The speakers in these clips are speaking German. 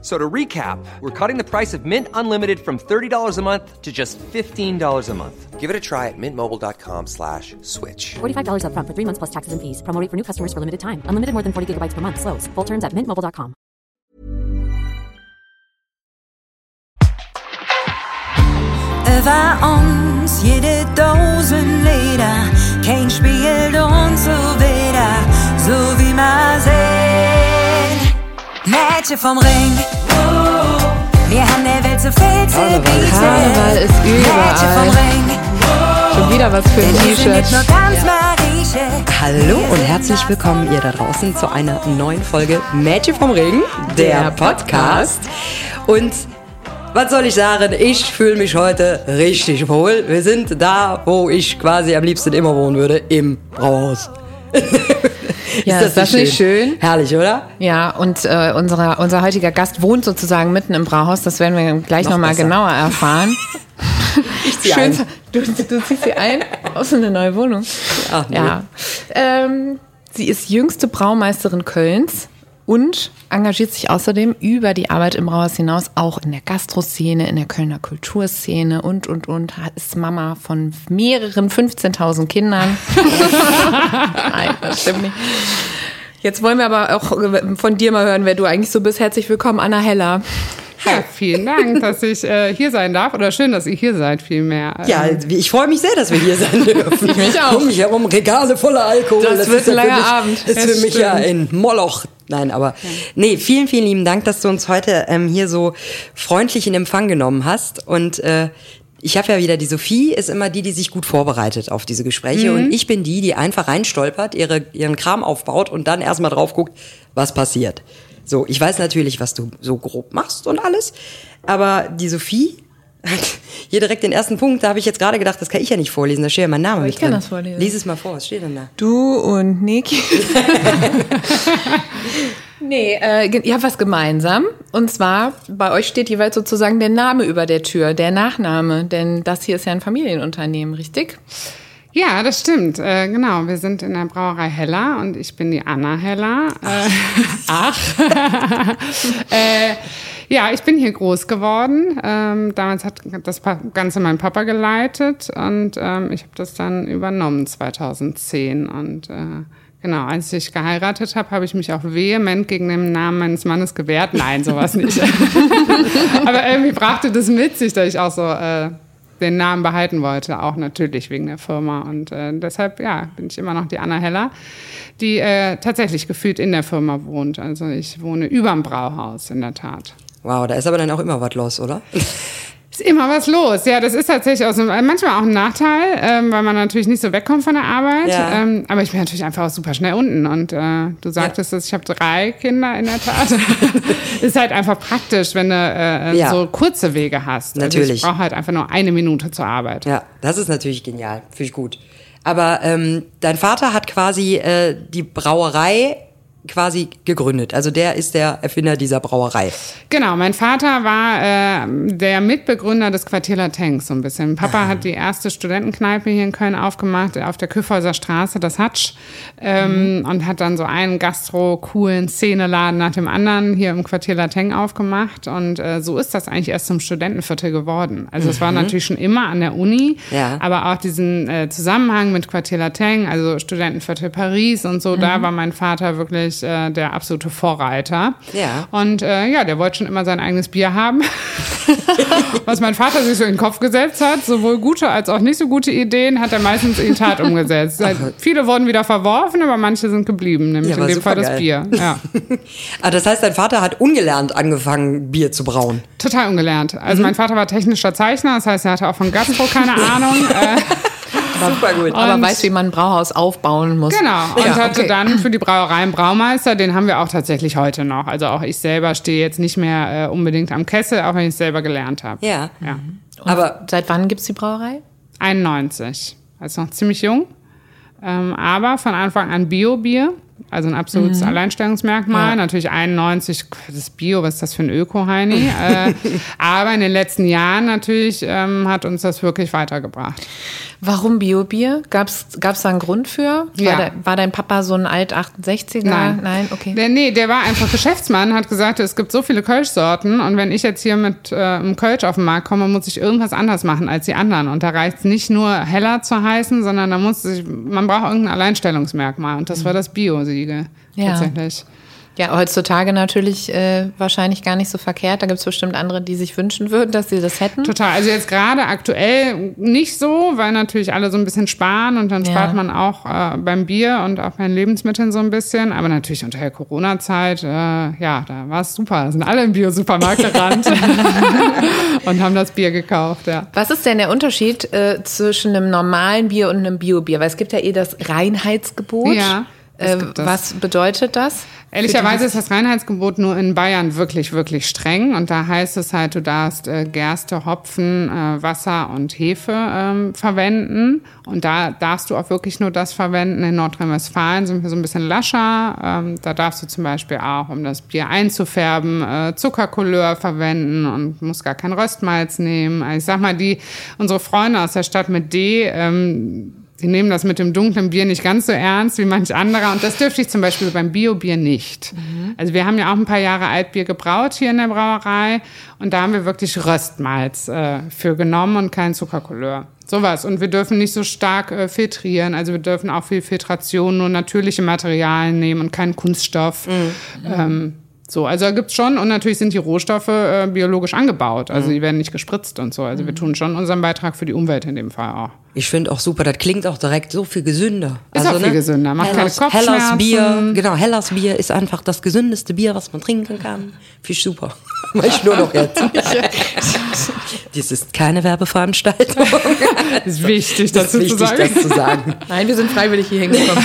So to recap, we're cutting the price of Mint Unlimited from $30 a month to just $15 a month. Give it a try at mintmobile.com slash switch. $45 upfront for three months plus taxes and fees. Promo rate for new customers for limited time. Unlimited more than 40 gigabytes per month. Slows. Full terms at mintmobile.com. Über uns jede Dosen Leder, kein spielt uns so wieder, so wie man sehen. Mädchen vom Ring, wir haben der Welt so viel zu Karneval. bieten. Karneval ist überall. Schon wieder was für ein T-Shirt. Hallo und herzlich willkommen ihr da draußen zu einer neuen Folge Mädchen vom Regen, der, Der Podcast. Und was soll ich sagen? Ich fühle mich heute richtig wohl. Wir sind da, wo ich quasi am liebsten immer wohnen würde, im Brauhaus. Ja, ist das nicht schön? Herrlich, oder? Ja, und äh, unser, unser heutiger Gast wohnt sozusagen mitten im Brauhaus. Das werden wir gleich Noch nochmal besser. genauer erfahren. Ich zieh Schön. ein. Du, du ziehst sie ein aus eine neue Wohnung. Ach, nee. Ja. Ähm, sie ist jüngste Braumeisterin Kölns und engagiert sich außerdem über die Arbeit im Brauhaus hinaus auch in der Gastroszene, in der Kölner Kulturszene und, und, und. Ist Mama von mehreren 15.000 Kindern. Nein, das stimmt nicht. Jetzt wollen wir aber auch von dir mal hören, wer du eigentlich so bist. Herzlich willkommen, Anna Heller. Ja, vielen Dank, dass ich äh, hier sein darf. Oder schön, dass ihr hier seid, vielmehr. Ja, ich freue mich sehr, dass wir hier sein dürfen. Ich mich auch. Um mich herum Regale voller Alkohol. Das wird ist ja ein langer Abend. Ist Das für mich ja ein. Moloch. Nein, aber nee, vielen, vielen lieben Dank, dass du uns heute ähm, hier so freundlich in Empfang genommen hast. Und äh, ich habe ja wieder die Sophie, ist immer die, die sich gut vorbereitet auf diese Gespräche. Und ich bin die, die einfach reinstolpert, ihre, ihren Kram aufbaut und dann erstmal drauf guckt, was passiert. So, ich weiß natürlich, was du so grob machst und alles, aber die Sophie hat hier direkt den ersten Punkt, da habe ich jetzt gerade gedacht, das kann ich ja nicht vorlesen, da steht ja mein Name mit ich kann drin. das vorlesen. Lies es mal vor, was steht denn da? Du und Niki. nee, äh, ihr habt was gemeinsam. Und zwar, bei euch steht jeweils sozusagen der Name über der Tür, der Nachname. Denn das hier ist ja ein Familienunternehmen, richtig? Ja, das stimmt. Äh, genau, wir sind in der Brauerei Heller und ich bin die Anna Heller. Äh, ach. äh, ja, ich bin hier groß geworden. Ähm, damals hat das Ganze mein Papa geleitet und ähm, ich habe das dann übernommen 2010. Und äh, genau, als ich geheiratet habe, habe ich mich auch vehement gegen den Namen meines Mannes gewehrt. Nein, sowas nicht. Aber irgendwie brachte das mit sich, dass ich auch so äh, den Namen behalten wollte, auch natürlich wegen der Firma. Und äh, deshalb, ja, bin ich immer noch die Anna Heller, die äh, tatsächlich gefühlt in der Firma wohnt. Also ich wohne überm Brauhaus, in der Tat. Wow, da ist aber dann auch immer was los, oder? Ist immer was los. Ja, das ist tatsächlich auch so, äh, manchmal auch ein Nachteil, ähm, weil man natürlich nicht so wegkommt von der Arbeit. Ja. Ähm, aber ich bin natürlich einfach auch super schnell unten. Und äh, du sagtest es, ich habe drei Kinder in der Tat. ist halt einfach praktisch, wenn du äh, Ja. so kurze Wege hast. Also Natürlich. ich brauche halt einfach nur eine Minute zur Arbeit. Ja, das ist natürlich genial, finde ich gut. Aber ähm, dein Vater hat quasi äh, die Brauerei quasi gegründet. Also der ist der Erfinder dieser Brauerei. Genau, mein Vater war äh, der Mitbegründer des Quartier Tanks so ein bisschen. Papa hat die erste Studentenkneipe hier in Köln aufgemacht, auf der Küffhäuser Straße, das Hatsch, ähm, und hat dann so einen gastro-coolen Szeneladen nach dem anderen hier im Quartier Lateng aufgemacht. Und äh, so ist das eigentlich erst zum Studentenviertel geworden. Also es war natürlich schon immer an der Uni, Ja. aber auch diesen äh, Zusammenhang mit Quartier Lateng, also Studentenviertel Paris und so, da war mein Vater wirklich äh, der absolute Vorreiter. Ja. Und äh, ja, der wollte schon immer sein eigenes Bier haben. Was mein Vater sich so in den Kopf gesetzt hat, sowohl gute als auch nicht so gute Ideen, hat er meistens in Tat umgesetzt. Viele wurden wieder verworfen, aber manche sind geblieben, nämlich Ja, in dem Fall das. Bier. Ja. Ah, das heißt, dein Vater hat ungelernt angefangen, Bier zu brauen. Total ungelernt. Mhm. Also mein Vater war technischer Zeichner, das heißt, er hatte auch von Gastro keine Ahnung. Äh, Super gut. Aber weißt, wie man ein Brauhaus aufbauen muss. Genau, und Ja, hatte okay. dann für die Brauerei einen Braumeister, den haben wir auch tatsächlich heute noch. Also auch ich selber stehe jetzt nicht mehr äh, unbedingt am Kessel, auch wenn ich es selber gelernt habe. Ja. Ja. Aber Seit wann gibt's die Brauerei? 91, also noch ziemlich jung. Ähm, aber von Anfang an Bio-Bier. also ein absolutes Alleinstellungsmerkmal. Ja. Natürlich 91, das Bio, was ist das für ein Öko-Heini? äh, aber in den letzten Jahren natürlich ähm, hat uns das wirklich weitergebracht. Warum Biobier? Gab es da einen Grund für? War, Ja. der, war dein Papa so ein alt 68er? Nein. Nein, okay. Der, nee, der war einfach Geschäftsmann, hat gesagt, es gibt so viele Kölschsorten und wenn ich jetzt hier mit äh, einem Kölsch auf den Markt komme, muss ich irgendwas anders machen als die anderen. Und da reicht es nicht nur heller zu heißen, sondern da muss sich, man braucht irgendein Alleinstellungsmerkmal und das war das Bio-Siegel Ja. tatsächlich. Ja, heutzutage natürlich äh, wahrscheinlich gar nicht so verkehrt. Da gibt es bestimmt andere, die sich wünschen würden, dass sie das hätten. Total. Also jetzt gerade aktuell nicht so, weil natürlich alle so ein bisschen sparen und dann Ja. spart man auch äh, beim Bier und auch bei den Lebensmitteln so ein bisschen. Aber natürlich unter der Corona-Zeit, äh, ja, da war es super. Da sind alle im Bio-Supermarkt gerannt und haben das Bier gekauft, ja. Was ist denn der Unterschied äh, zwischen einem normalen Bier und einem Biobier? Weil es gibt ja eh das Reinheitsgebot. Ja, Äh, was bedeutet das? Ehrlicherweise ist das Reinheitsgebot nur in Bayern wirklich, wirklich streng. Und da heißt es halt, du darfst äh, Gerste, Hopfen, äh, Wasser und Hefe ähm, verwenden. Und da darfst du auch wirklich nur das verwenden. In Nordrhein-Westfalen sind wir so ein bisschen lascher. Ähm, da darfst du zum Beispiel auch, um das Bier einzufärben, äh, Zuckercouleur verwenden und musst gar kein Röstmalz nehmen. Also ich sag mal, die, unsere Freunde aus der Stadt mit D, ähm, die nehmen das mit dem dunklen Bier nicht ganz so ernst wie manch anderer. Und das dürfte ich zum Beispiel beim Bio-Bier nicht. Also wir haben ja auch ein paar Jahre Altbier gebraut hier in der Brauerei. Und da haben wir wirklich Röstmalz äh, für genommen und kein Zuckercouleur. Sowas. Und wir dürfen nicht so stark äh, filtrieren. Also wir dürfen auch viel Filtration, nur natürliche Materialien nehmen und keinen Kunststoff. Ähm, so, also da gibt's schon, und natürlich sind die Rohstoffe äh, biologisch angebaut. Also die werden nicht gespritzt und so. Also wir tun schon unseren Beitrag für die Umwelt in dem Fall auch. Ich finde auch super, das klingt auch direkt so viel gesünder. Also, Ist auch viel gesünder, macht keine Hellers, Hellers Kopfschmerzen. Bier, genau, Hellers Bier ist einfach das gesündeste Bier, was man trinken kann. Finde ich super. Mach ich nur noch jetzt. Dies ist keine Werbeveranstaltung. ist wichtig, Das dazu ist wichtig, zu sagen. das zu sagen. Nein, wir sind freiwillig hier hingekommen.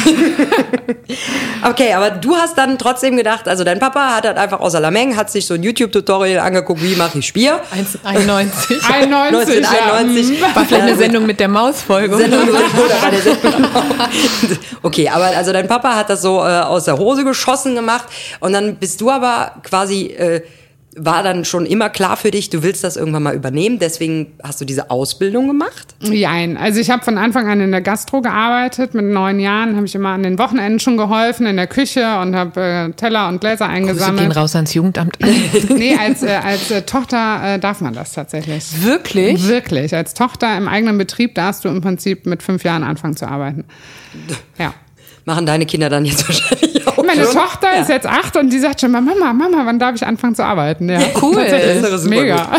Okay, aber du hast dann trotzdem gedacht, also dein Papa hat halt einfach aus Alameng, hat sich so ein YouTube-Tutorial angeguckt, wie mache ich Bier. 1,91. 91, ja. 1991. War vielleicht eine Sendung mit der Mausfolge. Sendung mit der Sendung. Okay, aber also dein Papa hat das so äh, aus der Hose geschossen gemacht und dann bist du aber quasi, äh, war dann schon immer klar für dich, du willst das irgendwann mal übernehmen, deswegen hast du diese Ausbildung gemacht? Jein. Also ich habe von Anfang an in der Gastro gearbeitet. Mit neun Jahren habe ich immer an den Wochenenden schon geholfen in der Küche und habe äh, Teller und Gläser Grüße gehen eingesammelt. raus ans Jugendamt. Nee, als, äh, als äh, Tochter äh, darf man das tatsächlich. Wirklich? Wirklich. Als Tochter im eigenen Betrieb darfst du im Prinzip mit fünf Jahren anfangen zu arbeiten. Ja. Machen deine Kinder dann jetzt wahrscheinlich auch Meine schon? Tochter ist jetzt acht und die sagt schon mal, Mama, Mama, wann darf ich anfangen zu arbeiten? Ja, Cool. Das ist super mega.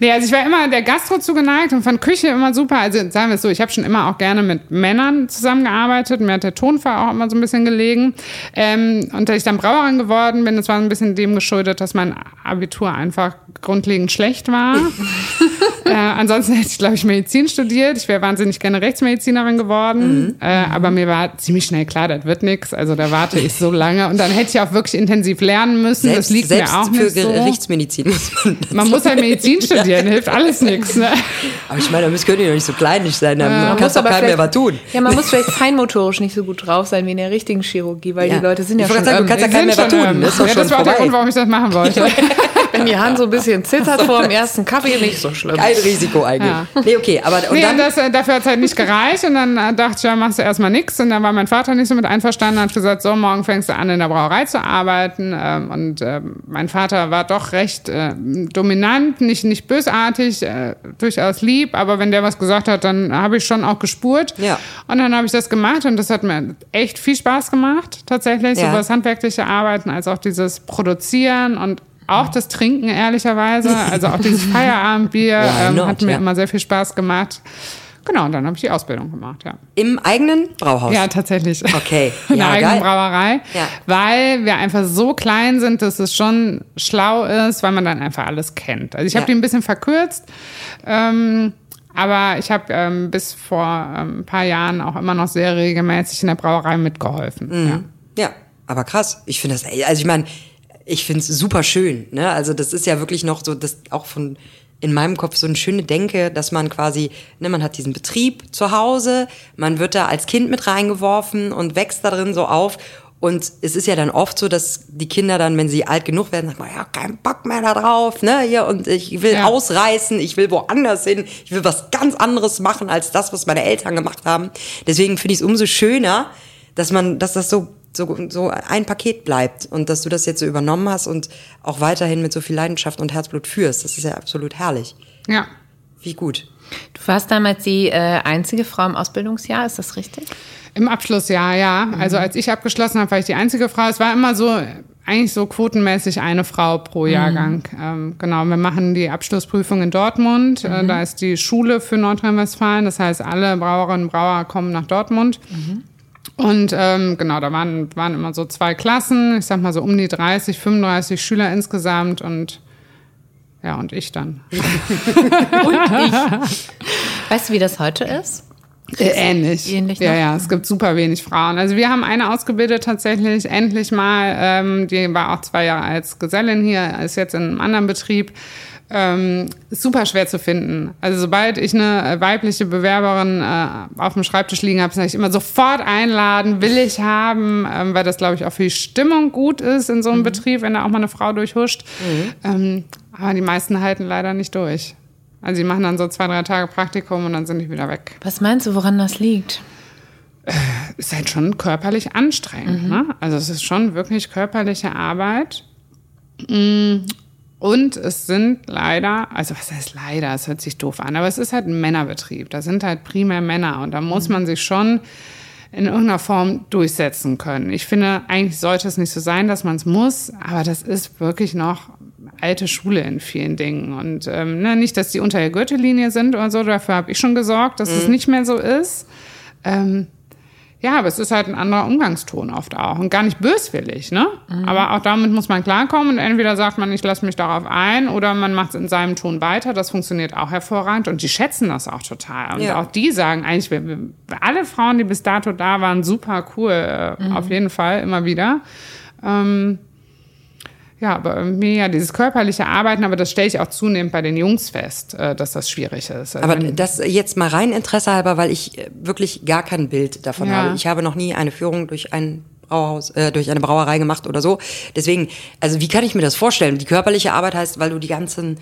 Nee, also ich war immer der Gastro zugeneigt und fand Küche immer super. Also sagen wir es so, ich habe schon immer auch gerne mit Männern zusammengearbeitet. Mir hat der Tonfall auch immer so ein bisschen gelegen. Ähm, und dass ich dann Brauerin geworden bin, das war ein bisschen dem geschuldet, dass mein Abitur einfach grundlegend schlecht war. äh, ansonsten hätte ich, glaube ich, Medizin studiert. Ich wäre wahnsinnig gerne Rechtsmedizinerin geworden. Äh, aber mir war ziemlich schnell klar, das wird nichts. Also da warte ich so lange. Und dann hätte ich auch wirklich intensiv lernen müssen. Selbst, das liegt mir auch für nicht so. Gerichtsmedizin muss man Man muss halt Medizin studieren, hilft alles nichts. Ne? Aber ich meine, das können die doch nicht so kleinlich sein, dann Man kannst du aber keinem mehr was tun. Ja, man muss vielleicht feinmotorisch nicht so gut drauf sein wie in der richtigen Chirurgie, weil Ja. die Leute sind ja Ich wollte schon sagen, du kannst ja keinem mehr was tun. ähm, Das ist doch ja, schon das war der vorbei. Grund, warum ich das machen wollte. Wenn die Hand so ein bisschen zittert vor dem ersten Kaffee, nicht so schlimm. Kein Risiko eigentlich. Ja. Nee, okay, aber und Nee, dann das, äh, dafür hat es halt nicht gereicht. Und dann äh, dachte ich, ja, machst du erstmal nichts. Und dann war mein Vater nicht so mit einverstanden, hat gesagt, so, morgen fängst du an, in der Brauerei zu arbeiten. Ähm, und ähm, mein Vater war doch recht äh, dominant, nicht, nicht bösartig, durchaus lieb. Aber wenn der was gesagt hat, dann habe ich schon auch gespurt. Ja. Und dann habe ich das gemacht und das hat mir echt viel Spaß gemacht, tatsächlich. Ja. Sowohl das handwerkliche Arbeiten als auch dieses Produzieren und auch das Trinken, ehrlicherweise. Also auch dieses Feierabendbier ähm, hat mir ja. immer sehr viel Spaß gemacht. Genau, und dann habe ich die Ausbildung gemacht, ja. im eigenen Brauhaus. Ja, tatsächlich. Okay, In der ja, eigenen geil. Brauerei. Ja. Weil wir einfach so klein sind, dass es schon schlau ist, weil man dann einfach alles kennt. Also ich habe Ja. die ein bisschen verkürzt. Ähm, aber ich habe ähm, bis vor ähm, ein paar Jahren auch immer noch sehr regelmäßig in der Brauerei mitgeholfen. Mhm. Ja. Ja, aber krass. Ich finde das, also ich meine, ich finde es super schön. Ne? Also das ist ja wirklich noch so, das auch von in meinem Kopf so eine schöne Denke, dass man quasi, ne, man hat diesen Betrieb zu Hause, man wird da als Kind mit reingeworfen und wächst da drin so auf Und es ist ja dann oft so, dass die Kinder dann, wenn sie alt genug werden, sagen, ja, kein Bock mehr da drauf, ne, hier, und ich will Ja. ausreißen, ich will woanders hin, ich will was ganz anderes machen als das, was meine Eltern gemacht haben. Deswegen finde ich es umso schöner, dass man, dass das so, so, so ein Paket bleibt und dass du das jetzt so übernommen hast und auch weiterhin mit so viel Leidenschaft und Herzblut führst. Das ist ja absolut herrlich. Ja. Wie gut. Du warst damals die äh, einzige Frau im Ausbildungsjahr, ist das richtig? Im Abschlussjahr, ja. Also als ich abgeschlossen habe, war ich die einzige Frau. Es war immer so, eigentlich so quotenmäßig eine Frau pro Jahrgang. Ähm, genau, wir machen die Abschlussprüfung in Dortmund. Äh, da ist die Schule für Nordrhein-Westfalen. Das heißt, alle Brauerinnen und Brauer kommen nach Dortmund. Und ähm, genau, da waren, waren immer so zwei Klassen, ich sag mal so um die 30, 35 Schüler insgesamt und ja, und ich dann. Weißt du, wie das heute ist? Äh, ähnlich. Ähnlich, ja, ne? ja, es gibt super wenig Frauen. Also wir haben eine ausgebildet tatsächlich, endlich mal, ähm, die war auch zwei Jahre als Gesellin hier, ist jetzt in einem anderen Betrieb. Ähm, super schwer zu finden. Also sobald ich eine äh, weibliche Bewerberin äh, auf dem Schreibtisch liegen habe, sage ich immer sofort einladen, will ich haben, ähm, weil das glaube ich auch für die Stimmung gut ist in so einem Betrieb, wenn da auch mal eine Frau durchhuscht. Ähm, aber die meisten halten leider nicht durch. Also die machen dann so zwei, drei Tage Praktikum und dann sind die wieder weg. Was meinst du, woran das liegt? ist halt schon körperlich anstrengend. Ne? Also es ist schon wirklich körperliche Arbeit. Und es sind leider, also was heißt leider, es hört sich doof an, aber es ist halt ein Männerbetrieb. Da sind halt primär Männer und da muss man sich schon in irgendeiner Form durchsetzen können. Ich finde, eigentlich sollte es nicht so sein, dass man es muss, aber das ist wirklich noch alte Schule in vielen Dingen. Und ähm, ne, nicht, dass die unter der Gürtellinie sind oder so, dafür habe ich schon gesorgt, dass es nicht mehr so ist. Ähm, ja, aber es ist halt ein anderer Umgangston oft auch und gar nicht böswillig, ne? Aber auch damit muss man klarkommen und entweder sagt man, ich lasse mich darauf ein oder man macht es in seinem Ton weiter. Das funktioniert auch hervorragend und die schätzen das auch total. Und Ja. auch die sagen eigentlich, wir, wir, alle Frauen, die bis dato da waren, super cool, äh, auf jeden Fall, immer wieder. Ähm, ja, aber irgendwie ja, dieses körperliche Arbeiten, aber das stelle ich auch zunehmend bei den Jungs fest, äh, dass das schwierig ist. Also Aber das jetzt mal rein Interesse halber, weil ich äh, wirklich gar kein Bild davon Ja. habe. Ich habe noch nie eine Führung durch ein Brauhaus, äh, durch eine Brauerei gemacht oder so. Deswegen, also wie kann ich mir das vorstellen? Die körperliche Arbeit heißt, weil du die ganzen,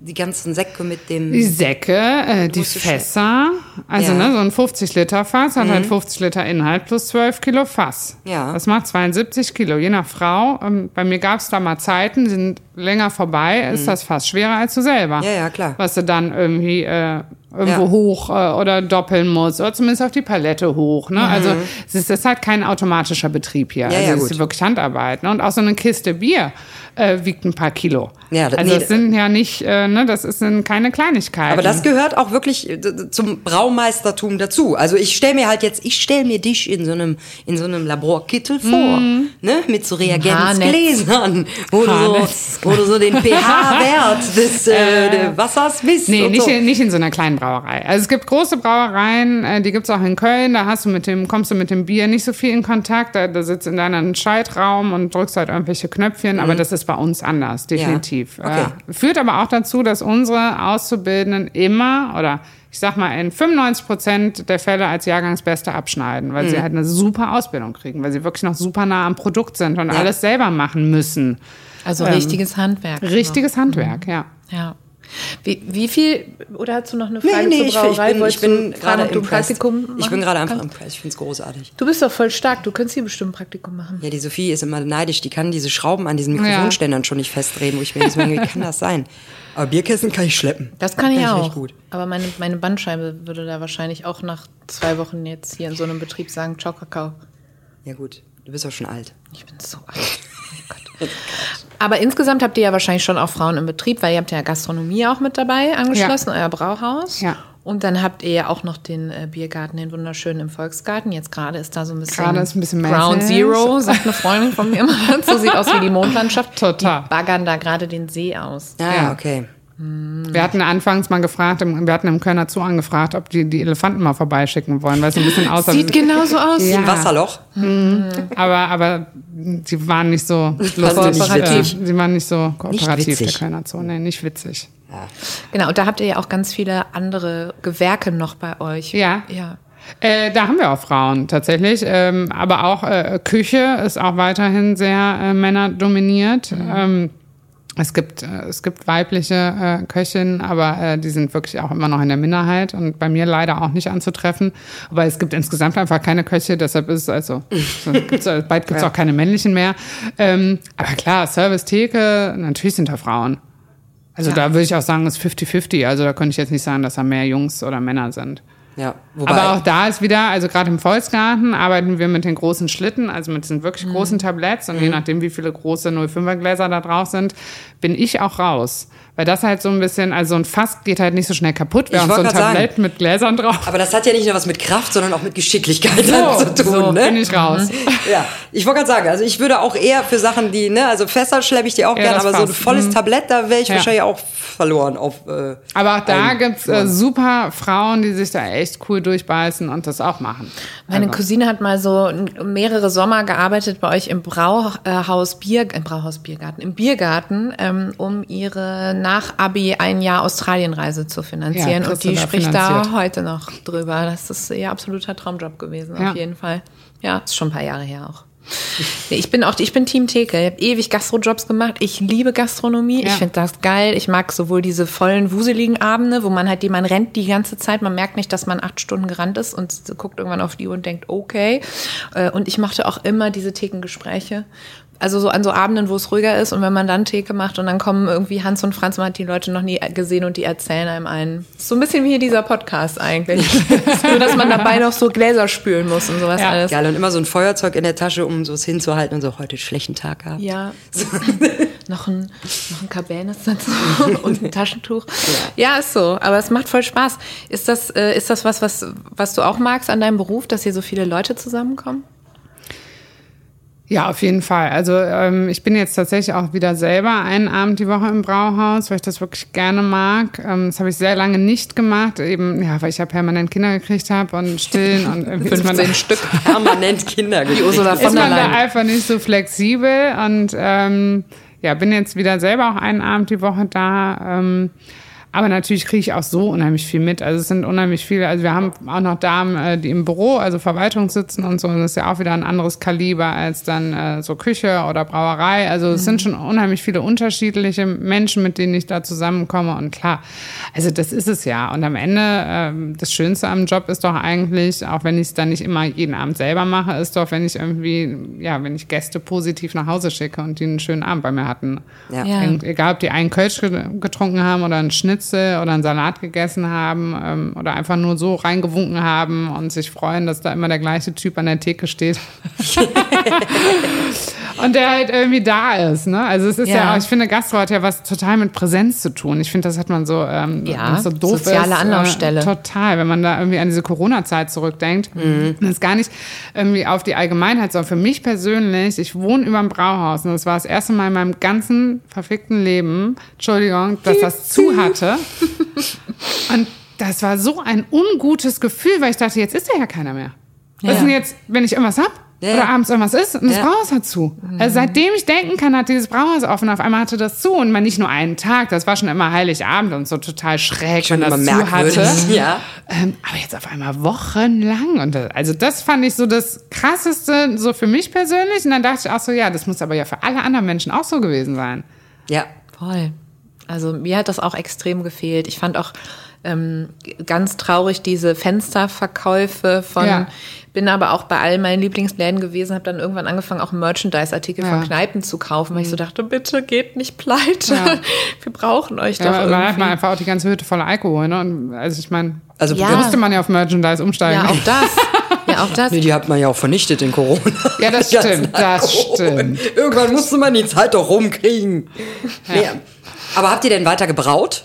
die ganzen Säcke mit dem. Die Säcke, äh, die Fässer, also Ja. Mhm. ne, so ein 50-Liter-Fass hat halt 50 Liter Inhalt plus 12 Kilo Fass. Ja. Das macht 72 Kilo, je nach Frau. Ähm, bei mir gab es da mal Zeiten, die sind länger vorbei, ist das Fass schwerer als du selber. Mhm. Ja, ja, klar. Was du dann irgendwie äh, irgendwo Ja. hoch äh, oder doppeln musst oder zumindest auf die Palette hoch. Ne? Also es ist, es ist halt kein automatischer Betrieb hier. Mhm. Ja, also ja, es gut. ist wirklich Handarbeit. Ne? Und auch so eine Kiste Bier äh, wiegt ein paar Kilo. Ja, das- also nee, das sind ja nicht, äh, ne, das ist keine Kleinigkeiten. Aber das gehört auch wirklich äh, zum Braumeistertum dazu. Also ich stelle mir halt jetzt, ich stelle mir dich in so einem in so einem Laborkittel vor, ne, mit so Reagenzgläsern, wo du, so, wo du so den pH-Wert des äh, des Wassers misst. Nee, nicht, so. in, nicht in so einer kleinen Brauerei. Also es gibt große Brauereien, äh, die gibt's auch in Köln, da hast du mit dem, kommst du mit dem Bier nicht so viel in Kontakt, da, da sitzt in deinem Schaltraum und drückst halt irgendwelche Knöpfchen, aber das ist bei uns anders, definitiv. Mhm. Okay. Äh, führt aber auch dazu, dass unsere Auszubildenden immer oder ich sag mal in 95 Prozent der Fälle als Jahrgangsbeste abschneiden, weil Mhm. sie halt eine super Ausbildung kriegen, weil sie wirklich noch super nah am Produkt sind und alles selber machen müssen. Also Ähm, richtiges Handwerk. Richtiges Handwerk, ja. Ja. Wie, wie viel, oder hast du noch eine Nee, Frage nee, zur ich, ich Brauerei? bin, ich bin gerade impressed. Praktikum Ich bin gerade einfach kannst? impressed. Ich finde es großartig. Du bist doch voll stark, du könntest hier bestimmt ein Praktikum machen. Ja, die Sophie ist immer neidisch. Die kann diese Schrauben an diesen Mikrofonständern schon nicht festdrehen, wo ich mir jetzt denke, wie kann das sein? Aber Bierkästen kann ich schleppen. Das kann ich Kann ich auch. gut. Aber meine, meine Bandscheibe würde da wahrscheinlich auch nach zwei Wochen jetzt hier in so einem Betrieb sagen, ciao Kakao. Ja gut, du bist auch schon alt. Ich bin so alt. Oh Gott. Aber insgesamt habt ihr ja wahrscheinlich schon auch Frauen im Betrieb, weil ihr habt ja Gastronomie auch mit dabei angeschlossen, euer Brauhaus. Ja. Und dann habt ihr ja auch noch den äh, Biergarten, den wunderschönen im Volksgarten. Jetzt gerade ist da so ein bisschen, Gerade ist ein bisschen Ground. Zero, sagt eine Freundin von mir immer. so sieht aus wie die Mondlandschaft. Total. Die baggern da gerade den See aus. Ah, Ja. okay. Wir hatten anfangs mal gefragt, wir hatten im Kölner Zoo angefragt, ob die die Elefanten mal vorbeischicken wollen, weil es ein bisschen aussah. Sieht genauso aus. Ja. Ein Wasserloch. aber, aber sie waren nicht so lustig. Kooperativ. Äh, Sie waren nicht so kooperativ, der witzig. Kölner Zoo. Nee, nicht witzig. Genau, und da habt ihr ja auch ganz viele andere Gewerke noch bei euch. Ja. Ja. Äh, da haben wir auch Frauen tatsächlich, ähm, aber auch äh, Küche ist auch weiterhin sehr äh, männerdominiert. Ähm, es gibt, äh, es gibt weibliche äh, Köchinnen, aber äh, die sind wirklich auch immer noch in der Minderheit und bei mir leider auch nicht anzutreffen. Aber es gibt insgesamt einfach keine Köche, deshalb ist es also, so, gibt's, äh, bald gibt es auch keine männlichen mehr. Ähm, aber klar, Service-Theke, natürlich sind da Frauen. Also da würde ich auch sagen, es ist 50-50. Also da könnte ich jetzt nicht sagen, dass da mehr Jungs oder Männer sind. Ja, wobei, Aber auch da ist wieder, also gerade im Volksgarten arbeiten wir mit den großen Schlitten, also mit diesen wirklich großen Tabletts. Und je nachdem, wie viele große 05er Gläser da drauf sind, bin ich auch raus. Weil das halt so ein bisschen, also ein Fass geht halt nicht so schnell kaputt, während Ich so ein Tablett mit Gläsern drauf. aber das hat ja nicht nur was mit Kraft, sondern auch mit Geschicklichkeit dann zu tun. so ne? bin ich raus. Ja, ich wollte gerade sagen, also ich würde auch eher für Sachen, die, ne, also Fässer schleppe ich dir auch Ja, gern, das aber so ein passt. volles Mhm. Tablett, da wäre ich Ja. wahrscheinlich auch verloren auf. Äh, Aber auch da ein- gibt's äh, super Frauen, die sich da echt cool durchbeißen und das auch machen. Meine Also. Cousine hat mal so mehrere Sommer gearbeitet bei euch im Brauhaus Bier, im Brauhaus Biergarten, im Biergarten, ähm, um ihre nach Abi ein Jahr Australienreise zu finanzieren. Ja, und die da spricht da finanziert. heute noch drüber. Das ist ihr absoluter Traumjob gewesen, Ja. auf jeden Fall. Ja, ist schon ein paar Jahre her auch. Ich bin auch, ich bin Team Theke. Ich habe ewig Gastrojobs gemacht. Ich liebe Gastronomie. Ja. Ich finde das geil. Ich mag sowohl diese vollen, wuseligen Abende, wo man halt, die man rennt die ganze Zeit. Man merkt nicht, dass man acht Stunden gerannt ist und guckt irgendwann auf die Uhr und denkt, okay. Äh, Und ich mochte auch immer diese Thekengespräche. Also so an so Abenden, wo es ruhiger ist und wenn man dann Theke macht und dann kommen irgendwie Hans und Franz, man hat die Leute noch nie gesehen und die erzählen einem einen. So ein bisschen wie hier dieser Podcast eigentlich. Nur, dass man dabei noch so Gläser spülen muss und sowas Ja, alles. Geil, und immer so ein Feuerzeug in der Tasche, um so es hinzuhalten und so, heute einen schlechten Tag gehabt. Ja. noch ein, noch ein Cabernet dazu und ein Taschentuch. Ja. ist so. Aber es macht voll Spaß. Ist das, äh, ist das was, was, was du auch magst an deinem Beruf, dass hier so viele Leute zusammenkommen? Ja, auf jeden Fall. Also ähm, ich bin jetzt tatsächlich auch wieder selber einen Abend die Woche im Brauhaus, weil ich das wirklich gerne mag. Ähm, das habe ich sehr lange nicht gemacht, eben ja, weil ich ja permanent Kinder gekriegt habe und stillen und irgendwie ist man da, 15 Stück. Permanent Kinder Die Ursula ist von man da einfach nicht so flexibel und ähm, ja, bin jetzt wieder selber auch einen Abend die Woche da. Ähm, aber natürlich kriege ich auch so unheimlich viel mit. Also es sind unheimlich viele. Also wir haben auch noch Damen, äh, die im Büro, also Verwaltung sitzen und so. Und das ist ja auch wieder ein anderes Kaliber als dann äh, so Küche oder Brauerei. Also es sind schon unheimlich viele unterschiedliche Menschen, mit denen ich da zusammenkomme. Und klar, also das ist es ja. Und am Ende, ähm, das Schönste am Job ist doch eigentlich, auch wenn ich es dann nicht immer jeden Abend selber mache, ist doch, wenn ich irgendwie, ja, wenn ich Gäste positiv nach Hause schicke und die einen schönen Abend bei mir hatten. Ja. Ja. Egal, ob die einen Kölsch ge- getrunken haben oder einen Schnitzel oder einen Salat gegessen haben ähm, oder einfach nur so reingewunken haben und sich freuen, dass da immer der gleiche Typ an der Theke steht. und der halt irgendwie da ist. Ne? Also es ist ja, Ja. auch, ich finde, Gastro hat ja was total mit Präsenz zu tun. Ich finde, das hat man so, ähm, Ja, so doof soziale ist, Anlaufstelle. Äh, total, wenn man da irgendwie an diese Corona-Zeit zurückdenkt. Mhm. Und es gar nicht irgendwie auf die Allgemeinheit, sondern für mich persönlich, ich wohne über dem Brauhaus und das war das erste Mal in meinem ganzen verfickten Leben, Entschuldigung, dass das zu hatte. Und das war so ein ungutes Gefühl, weil ich dachte, jetzt ist ja keiner mehr. Was Ja. ist denn jetzt, wenn ich irgendwas hab? Ja. Oder abends irgendwas ist und das Ja. Brauhaus hat zu. Also seitdem ich denken kann, hat dieses Brauhaus offen. Auf einmal hatte das zu und man nicht nur einen Tag. Das war schon immer Heiligabend und so total schräg, Schon wenn das zu hatte. Ja. Ähm, aber jetzt auf einmal wochenlang. Und das, also das fand ich so das Krasseste so für mich persönlich. Und dann dachte ich auch so, ja, das muss aber ja für alle anderen Menschen auch so gewesen sein. Ja. Voll. Also mir hat das auch extrem gefehlt. Ich fand auch ähm, ganz traurig diese Fensterverkäufe von, Ja. Bin aber auch bei all meinen Lieblingsläden gewesen, habe dann irgendwann angefangen, auch Merchandise-Artikel Ja. Mhm. von Kneipen zu kaufen, weil ich so dachte, bitte geht nicht pleite. Ja. Wir brauchen euch Ja, doch aber dann hat irgendwie. man einfach auch die ganze Hütte voller Alkohol. Ne? Und also ich meine, Also Ja. da musste man ja auf Merchandise umsteigen. ja, auch das. Ja, auch das. Nee, die hat man ja auch vernichtet in Corona. Ja, das stimmt, das stimmt. Irgendwann musste man die Zeit doch rumkriegen. Nee, aber habt ihr denn weiter gebraut?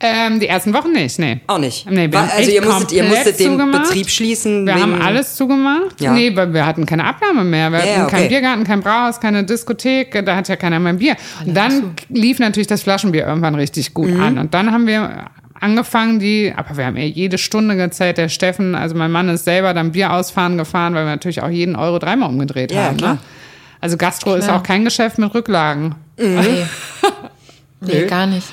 Ähm, die ersten Wochen nicht, nee. Auch nicht. Nee, wir War- also ihr musstet, ihr musstet den zugemacht. Betrieb schließen. Wir wegen- haben alles zugemacht. Ja. Nee, weil wir hatten keine Abnahme mehr. Wir Ja, hatten ja, okay. keinen Biergarten, kein Brauhaus, keine Diskothek. Da hat ja keiner mehr Bier. Und dann lief natürlich das Flaschenbier irgendwann richtig gut Mhm. an. Und dann haben wir angefangen, die, aber wir haben ja jede Stunde gezählt. Der Steffen, also mein Mann ist selber dann Bier ausfahren gefahren, weil wir natürlich auch jeden Euro dreimal umgedreht Ja, haben. klar. Ne? Also Gastro ist Klar. auch kein Geschäft mit Rücklagen. Nee. nee, gar nicht.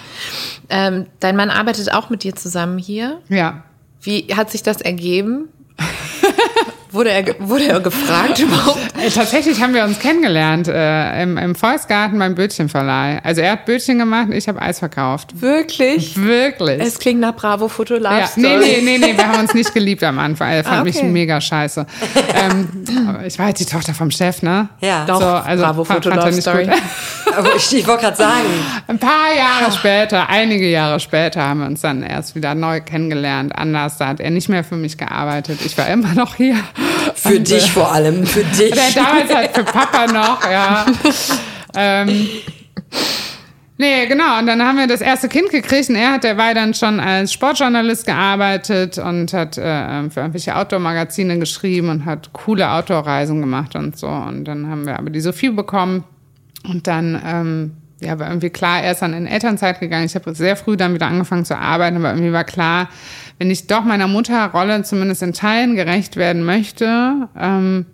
Ähm, dein Mann arbeitet auch mit dir zusammen hier. Ja. Wie hat sich das ergeben? Wurde er, wurde er gefragt überhaupt? Äh, Tatsächlich haben wir uns kennengelernt äh, im, im Volksgarten beim Bötchenverleih. Also er hat Bötchen gemacht, ich habe Eis verkauft. Wirklich? Wirklich. Es klingt nach Bravo Foto ja, nee, nee, nee, nee, wir haben uns nicht geliebt am Anfang. Er fand Ah, mich okay. mega scheiße. ähm, ich war halt die Tochter vom Chef, ne? Ja. Doch, So, also Bravo Foto Love Story. Aber ich, ich wollte gerade sagen, Ein paar Jahre später, einige Jahre später, haben wir uns dann erst wieder neu kennengelernt. Anders, da hat er nicht mehr für mich gearbeitet. Ich war immer noch hier. Für Und, dich vor allem, für dich. Damals halt für Papa noch, ja. ähm, nee, genau. Und dann haben wir das erste Kind gekriegt und er hat derweil dann schon als Sportjournalist gearbeitet und hat äh, für irgendwelche Outdoor-Magazine geschrieben und hat coole Outdoor-Reisen gemacht und so. Und dann haben wir aber die Sophie bekommen und dann, ähm, ja, war irgendwie klar, er ist dann in Elternzeit gegangen. Ich habe sehr früh dann wieder angefangen zu arbeiten, aber irgendwie war klar, wenn ich doch meiner Mutterrolle zumindest in Teilen gerecht werden möchte, ähm,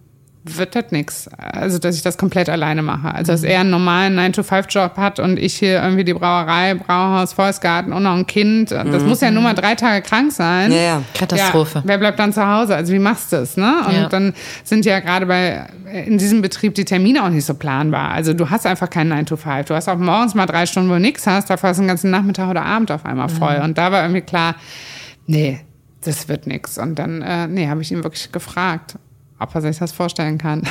wird das nix. Also, dass ich das komplett alleine mache. Also, dass er einen normalen 9-to-5-Job hat und ich hier irgendwie die Brauerei, Brauhaus, Volksgarten und noch ein Kind. Das muss ja nur mal drei Tage krank sein. Ja, ja. Katastrophe. Ja, wer bleibt dann zu Hause? Also, wie machst du es, ne? Und Ja. dann sind ja gerade bei, in diesem Betrieb die Termine auch nicht so planbar. Also, du hast einfach keinen 9-to-5. Du hast auch morgens mal drei Stunden, wo du nichts hast, dafür hast du den ganzen Nachmittag oder Abend auf einmal voll. Und da war irgendwie klar, nee, das wird nix. Und dann, äh, nee, habe ich ihn wirklich gefragt, ob er das vorstellen kann.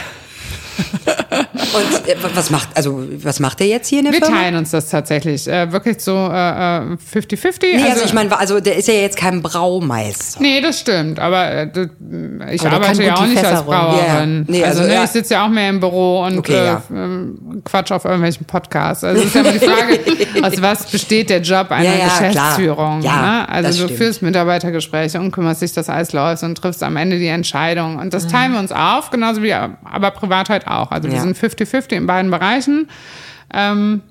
Und äh, was macht, also was macht der jetzt hier in der Wir Firma? teilen uns das tatsächlich. Äh, wirklich so äh, äh, 50-50. Nee, also, ich meine, also der ist ja jetzt kein Braumeister. Nee, das stimmt. Aber äh, ich Aber arbeite ja auch nicht als Fässer räumen. Brauerin. Ja. Nee, also also, ne, ja. ich sitze ja auch mehr im Büro und Okay, äh, ja. ähm, quatsch auf irgendwelchen Podcasts. Also es ist ja immer die Frage, aus was besteht der Job einer Ja, Geschäftsführung. ne? Also du führst Mitarbeitergespräche und kümmerst dich, dass alles läuft und triffst am Ende die Entscheidung. Und das teilen wir uns auf, genauso wie aber privat halt auch. Also wir Ja. sind 50-50 in beiden Bereichen. Ähm,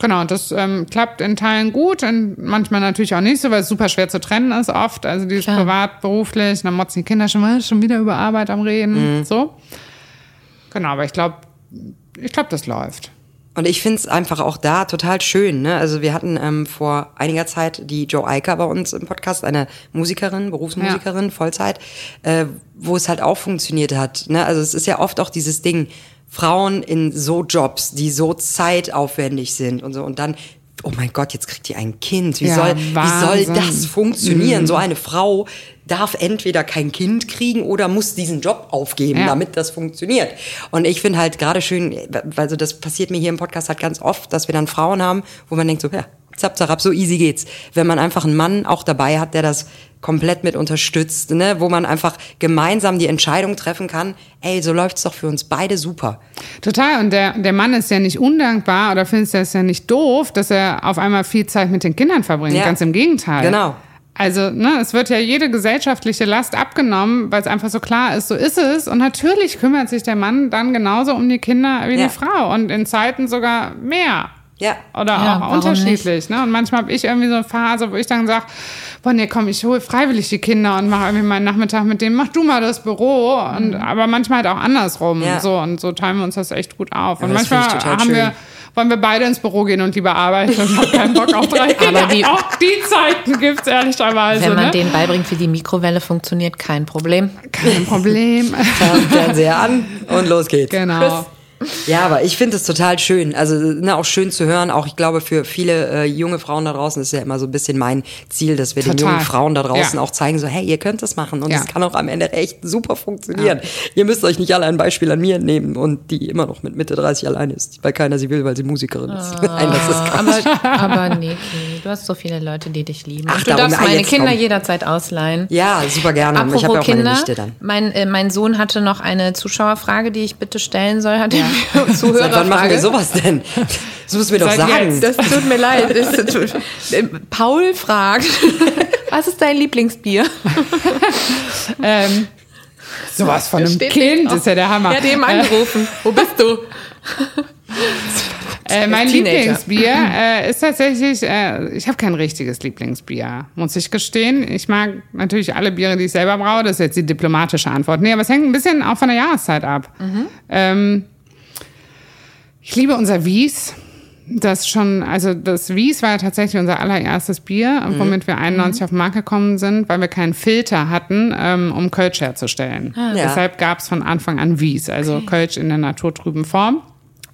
Genau, das ähm, klappt in Teilen gut und manchmal natürlich auch nicht so, weil es super schwer zu trennen ist oft. Also dieses Klar. privat, beruflich, dann motzen die Kinder schon mal schon wieder über Arbeit am Reden. Mhm. So. Genau, aber ich glaube, ich glaube, das läuft. Und ich find's einfach auch da total schön. Ne? Also wir hatten ähm, vor einiger Zeit die Joe Eiker bei uns im Podcast, eine Musikerin, Berufsmusikerin, Vollzeit, äh, wo es halt auch funktioniert hat. Ne? Also es ist ja oft auch dieses Ding, Frauen in so Jobs, die so zeitaufwendig sind und so und dann Oh mein Gott, jetzt kriegt die ein Kind. Wie, Ja, soll, wie soll das funktionieren? So eine Frau darf entweder kein Kind kriegen oder muss diesen Job aufgeben, Ja. damit das funktioniert. Und ich finde halt gerade schön, also das passiert mir hier im Podcast halt ganz oft, dass wir dann Frauen haben, wo man denkt so, ja, zap, zap, so easy geht's. Wenn man einfach einen Mann auch dabei hat, der das komplett mit unterstützt, ne, wo man einfach gemeinsam die Entscheidung treffen kann, ey, so läuft's doch für uns beide super. Total. Und der, der Mann ist ja nicht undankbar oder findest du es ja nicht doof, dass er auf einmal viel Zeit mit den Kindern verbringt. Ja. Ganz im Gegenteil. Genau. Also, ne, es wird ja jede gesellschaftliche Last abgenommen, weil es einfach so klar ist, so ist es. Und natürlich kümmert sich der Mann dann genauso um die Kinder wie Ja. die Frau und in Zeiten sogar mehr. Ja. Oder Ja, auch unterschiedlich. Ne? Und manchmal habe ich irgendwie so eine Phase, wo ich dann sage, boah, nee, komm, ich hole freiwillig die Kinder und mache irgendwie meinen Nachmittag mit denen, mach du mal das Büro. Und, aber manchmal halt auch andersrum. Mhm. Ja. So, und so teilen wir uns das echt gut auf. Ja, und manchmal haben schön. wir, wollen wir beide ins Büro gehen und lieber arbeiten und haben keinen Bock auf drei Kinder. die- auch die Zeiten gibt's ehrlicherweise. Wenn man ne? denen bebeibringt, wie die Mikrowelle funktioniert, kein Problem. Kein Problem. Fernseher an und los geht's. genau. Ja, aber ich finde es total schön. Also ne, auch schön zu hören. Auch ich glaube, für viele äh, junge Frauen da draußen ist ja immer so ein bisschen mein Ziel, dass wir den Total. jungen Frauen da draußen Ja. auch zeigen, so hey, ihr könnt das machen und Ja. es kann auch am Ende echt super funktionieren. Ihr müsst euch nicht alle ein Beispiel an mir nehmen und die immer noch mit Mitte 30 allein ist, weil keiner sie will, weil sie Musikerin ist. Nein, das ist Quatsch. Aber, aber nee, Kini, du hast so viele Leute, die dich lieben. Ach, Und du darum, darfst ah, meine Kinder komm. jederzeit ausleihen. Ja, super gerne. Apropos ich habe ja auch meine Kinder, Nichte dann. mein, äh, mein Sohn hatte noch eine Zuschauerfrage, die ich bitte stellen soll. Hat ja. Seit wann machen wir sowas denn? Das musst du mir doch sagen. jetzt. Das tut mir leid. Es tut, äh, Paul fragt, was ist dein Lieblingsbier? ähm, sowas von einem Kind ist ja der Hammer. Er hat eben angerufen. Wo bist du? Äh, mein Teenager. Lieblingsbier äh, ist tatsächlich, äh, ich habe kein richtiges Lieblingsbier, muss ich gestehen. Ich mag natürlich alle Biere, die ich selber braue. Das ist jetzt die diplomatische Antwort. Nee, aber es hängt ein bisschen auch von der Jahreszeit ab. Ähm, ich liebe unser Wies. das schon, also das Wies war ja tatsächlich unser allererstes Bier, womit wir 91 auf den Markt gekommen sind, weil wir keinen Filter hatten, ähm, um Kölsch herzustellen. Ja. Deshalb gab es von Anfang an Wies, also Kölsch in der naturtrüben Form.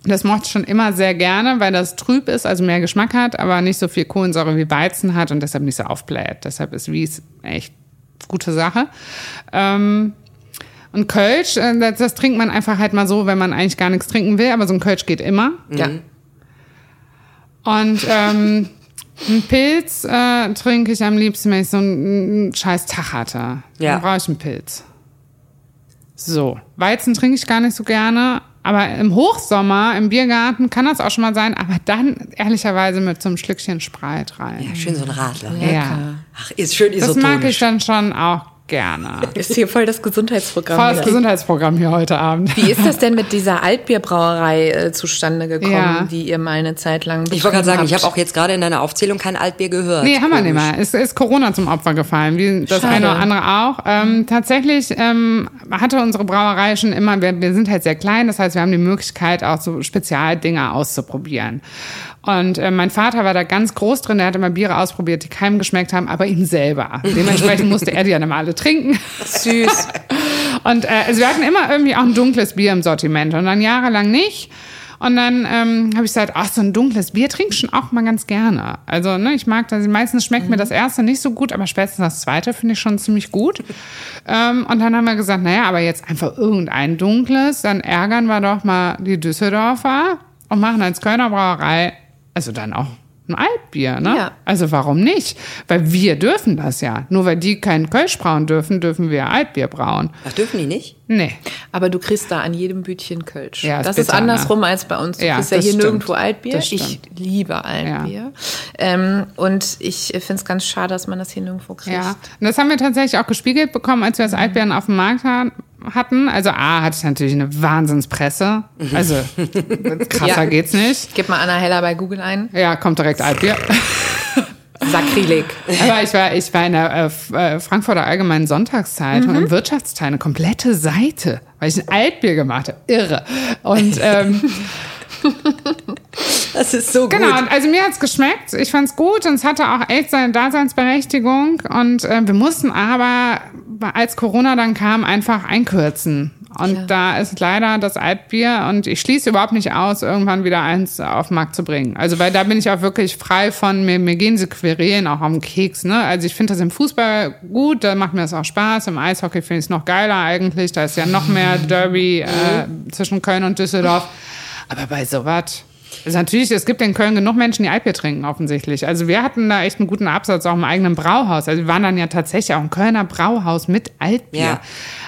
Das mochte ich schon immer sehr gerne, weil das trüb ist, also mehr Geschmack hat, aber nicht so viel Kohlensäure wie Weizen hat und deshalb nicht so aufbläht. Deshalb ist Wies echt gute Sache. Ähm, und Kölsch, äh, das, das trinkt man einfach halt mal so, wenn man eigentlich gar nichts trinken will, aber so ein Kölsch geht immer. Ja. Und ähm, einen Pilz äh, trinke ich am liebsten, wenn ich so einen, scheiß Tag hatte. Ja. Dann brauche ich einen Pilz. So, Weizen trinke ich gar nicht so gerne. Aber im Hochsommer, im Biergarten, kann das auch schon mal sein. Aber dann ehrlicherweise mit so einem Schlückchen Spreit rein. Ja, schön so ein Radler. Ja. Ach, ist schön Das isotonisch. mag ich dann schon auch gerne. Ist hier voll das Gesundheitsprogramm. Volles wieder. Gesundheitsprogramm hier heute Abend. Wie ist das denn mit dieser Altbierbrauerei äh, zustande gekommen, Ja. die ihr mal eine Zeit lang Ich wollte gerade sagen, ich habt? habe auch jetzt gerade in deiner Aufzählung kein Altbier gehört. Nee, haben wir nicht mehr. Es ist Corona zum Opfer gefallen, wie das Schade. eine oder andere auch. Ähm, tatsächlich ähm, hatte unsere Brauerei schon immer, wir, wir sind halt sehr klein, das heißt, wir haben die Möglichkeit, auch so Spezialdinge auszuprobieren. Und äh, mein Vater war da ganz groß drin, der hat immer Biere ausprobiert, die keinem geschmeckt haben, aber ihm selber. Dementsprechend musste er die dann immer alle trinken. Süß. Und äh, also wir hatten immer irgendwie auch ein dunkles Bier im Sortiment und dann jahrelang nicht. Und dann ähm, habe ich gesagt, ach, so ein dunkles Bier trinke ich schon auch mal ganz gerne. Also, ne, ich mag das. Meistens schmeckt mir das erste nicht so gut, aber spätestens das zweite finde ich schon ziemlich gut. ähm, und dann haben wir gesagt, naja, aber jetzt einfach irgendein dunkles, dann ärgern wir doch mal die Düsseldorfer und machen als Kölner Brauerei, also dann auch ein Altbier, ne? Ja. Also warum nicht? Weil wir dürfen das ja. Nur weil die kein Kölsch brauen dürfen, dürfen wir Altbier brauen. Ach, dürfen die nicht? Nee. Aber du kriegst da an jedem Bütchen Kölsch. Ja, das ist bitter, andersrum als bei uns. Du Ja, kriegst ja hier stimmt. nirgendwo Altbier. Ich liebe Altbier. Ähm, und ich finde es ganz schade, dass man das hier nirgendwo kriegt. Ja, und das haben wir tatsächlich auch gespiegelt bekommen, als wir das Altbieren auf dem Markt hatten. Also A, hatte ich natürlich eine Wahnsinnspresse. Also krasser Ja. geht's nicht. Gib mal Anna Heller bei Google ein. Ja, kommt direkt Altbier. Sakrileg. Aber ich war, ich war in der äh, äh, Frankfurter Allgemeinen Sonntagszeitung im Wirtschaftsteil, eine komplette Seite, weil ich ein Altbier gemacht habe. Irre. Und ähm, Das ist so Genau, gut. und also mir hat's geschmeckt. Ich fand's gut und es hatte auch echt seine Daseinsberechtigung. Und äh, wir mussten aber, als Corona dann kam, einfach einkürzen. Und da ist leider das Altbier und ich schließe überhaupt nicht aus, irgendwann wieder eins auf den Markt zu bringen. Also weil da bin ich auch wirklich frei von, mir, mir gehen diese Querelen auch am Keks. Ne? Also ich finde das im Fußball gut, da macht mir das auch Spaß. Im Eishockey finde ich es noch geiler eigentlich. Da ist ja noch mehr Derby äh, zwischen Köln und Düsseldorf. Aber bei sowas... Also natürlich, es gibt in Köln genug Menschen, die Altbier trinken, offensichtlich. Also wir hatten da echt einen guten Absatz auch im eigenen Brauhaus. Also wir waren dann ja tatsächlich auch ein Kölner Brauhaus mit Altbier. Ja.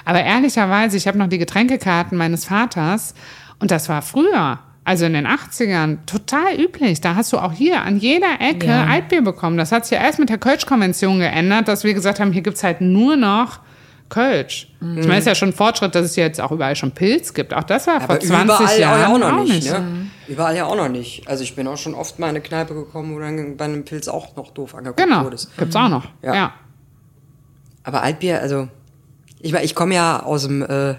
Aber ehrlicherweise, ich habe noch die Getränkekarten meines Vaters und das war früher. Also in den 80ern total üblich. Da hast du auch hier an jeder Ecke Ja. Altbier bekommen. Das hat sich ja erst mit der Kölsch-Konvention geändert, dass wir gesagt haben, hier gibt's halt nur noch Kölsch. Ich meine, es ist ja schon ein Fortschritt, dass es jetzt auch überall schon Pilz gibt. Auch das war vor Aber 20 überall Jahren ja auch noch nicht, nicht. ne? Überall ja auch noch nicht. Also ich bin auch schon oft mal in eine Kneipe gekommen, wo dann bei einem Pilz auch noch doof angeguckt Genau, wurdest. gibt's auch noch. Ja. ja. Aber Altbier, also ich, mein, ich komme ja aus dem, äh,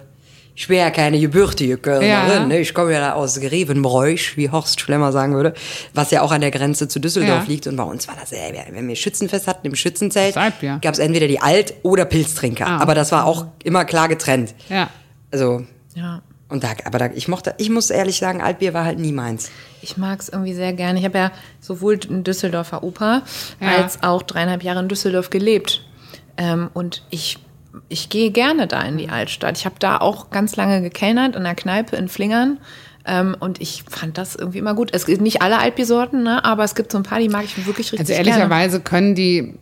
ich bin ja keine gebürtige Kölnerin, Ja. ne? ich komme ja da aus Grevenbräuch, wie Horst Schlemmer sagen würde, was ja auch an der Grenze zu Düsseldorf Ja. liegt. Und bei uns war das, äh, wenn wir Schützenfest hatten im Schützenzelt, gab es entweder die Alt- oder Pilztrinker. Ah. Aber das war auch immer klar getrennt. Ja. Also, Ja. Und da, aber da, ich mochte, ich muss ehrlich sagen, Altbier war halt nie meins. Ich mag es irgendwie sehr gerne. Ich habe ja sowohl in Düsseldorfer Oper Ja. als auch dreieinhalb Jahre in Düsseldorf gelebt. Ähm, und ich, ich gehe gerne da in die Altstadt. Ich habe da auch ganz lange gekellnert in der Kneipe in Flingern. Ähm, und ich fand das irgendwie immer gut. Es gibt nicht alle Altbiersorten, ne? aber es gibt so ein paar, die mag ich wirklich richtig Also gerne. ehrlicherweise können die,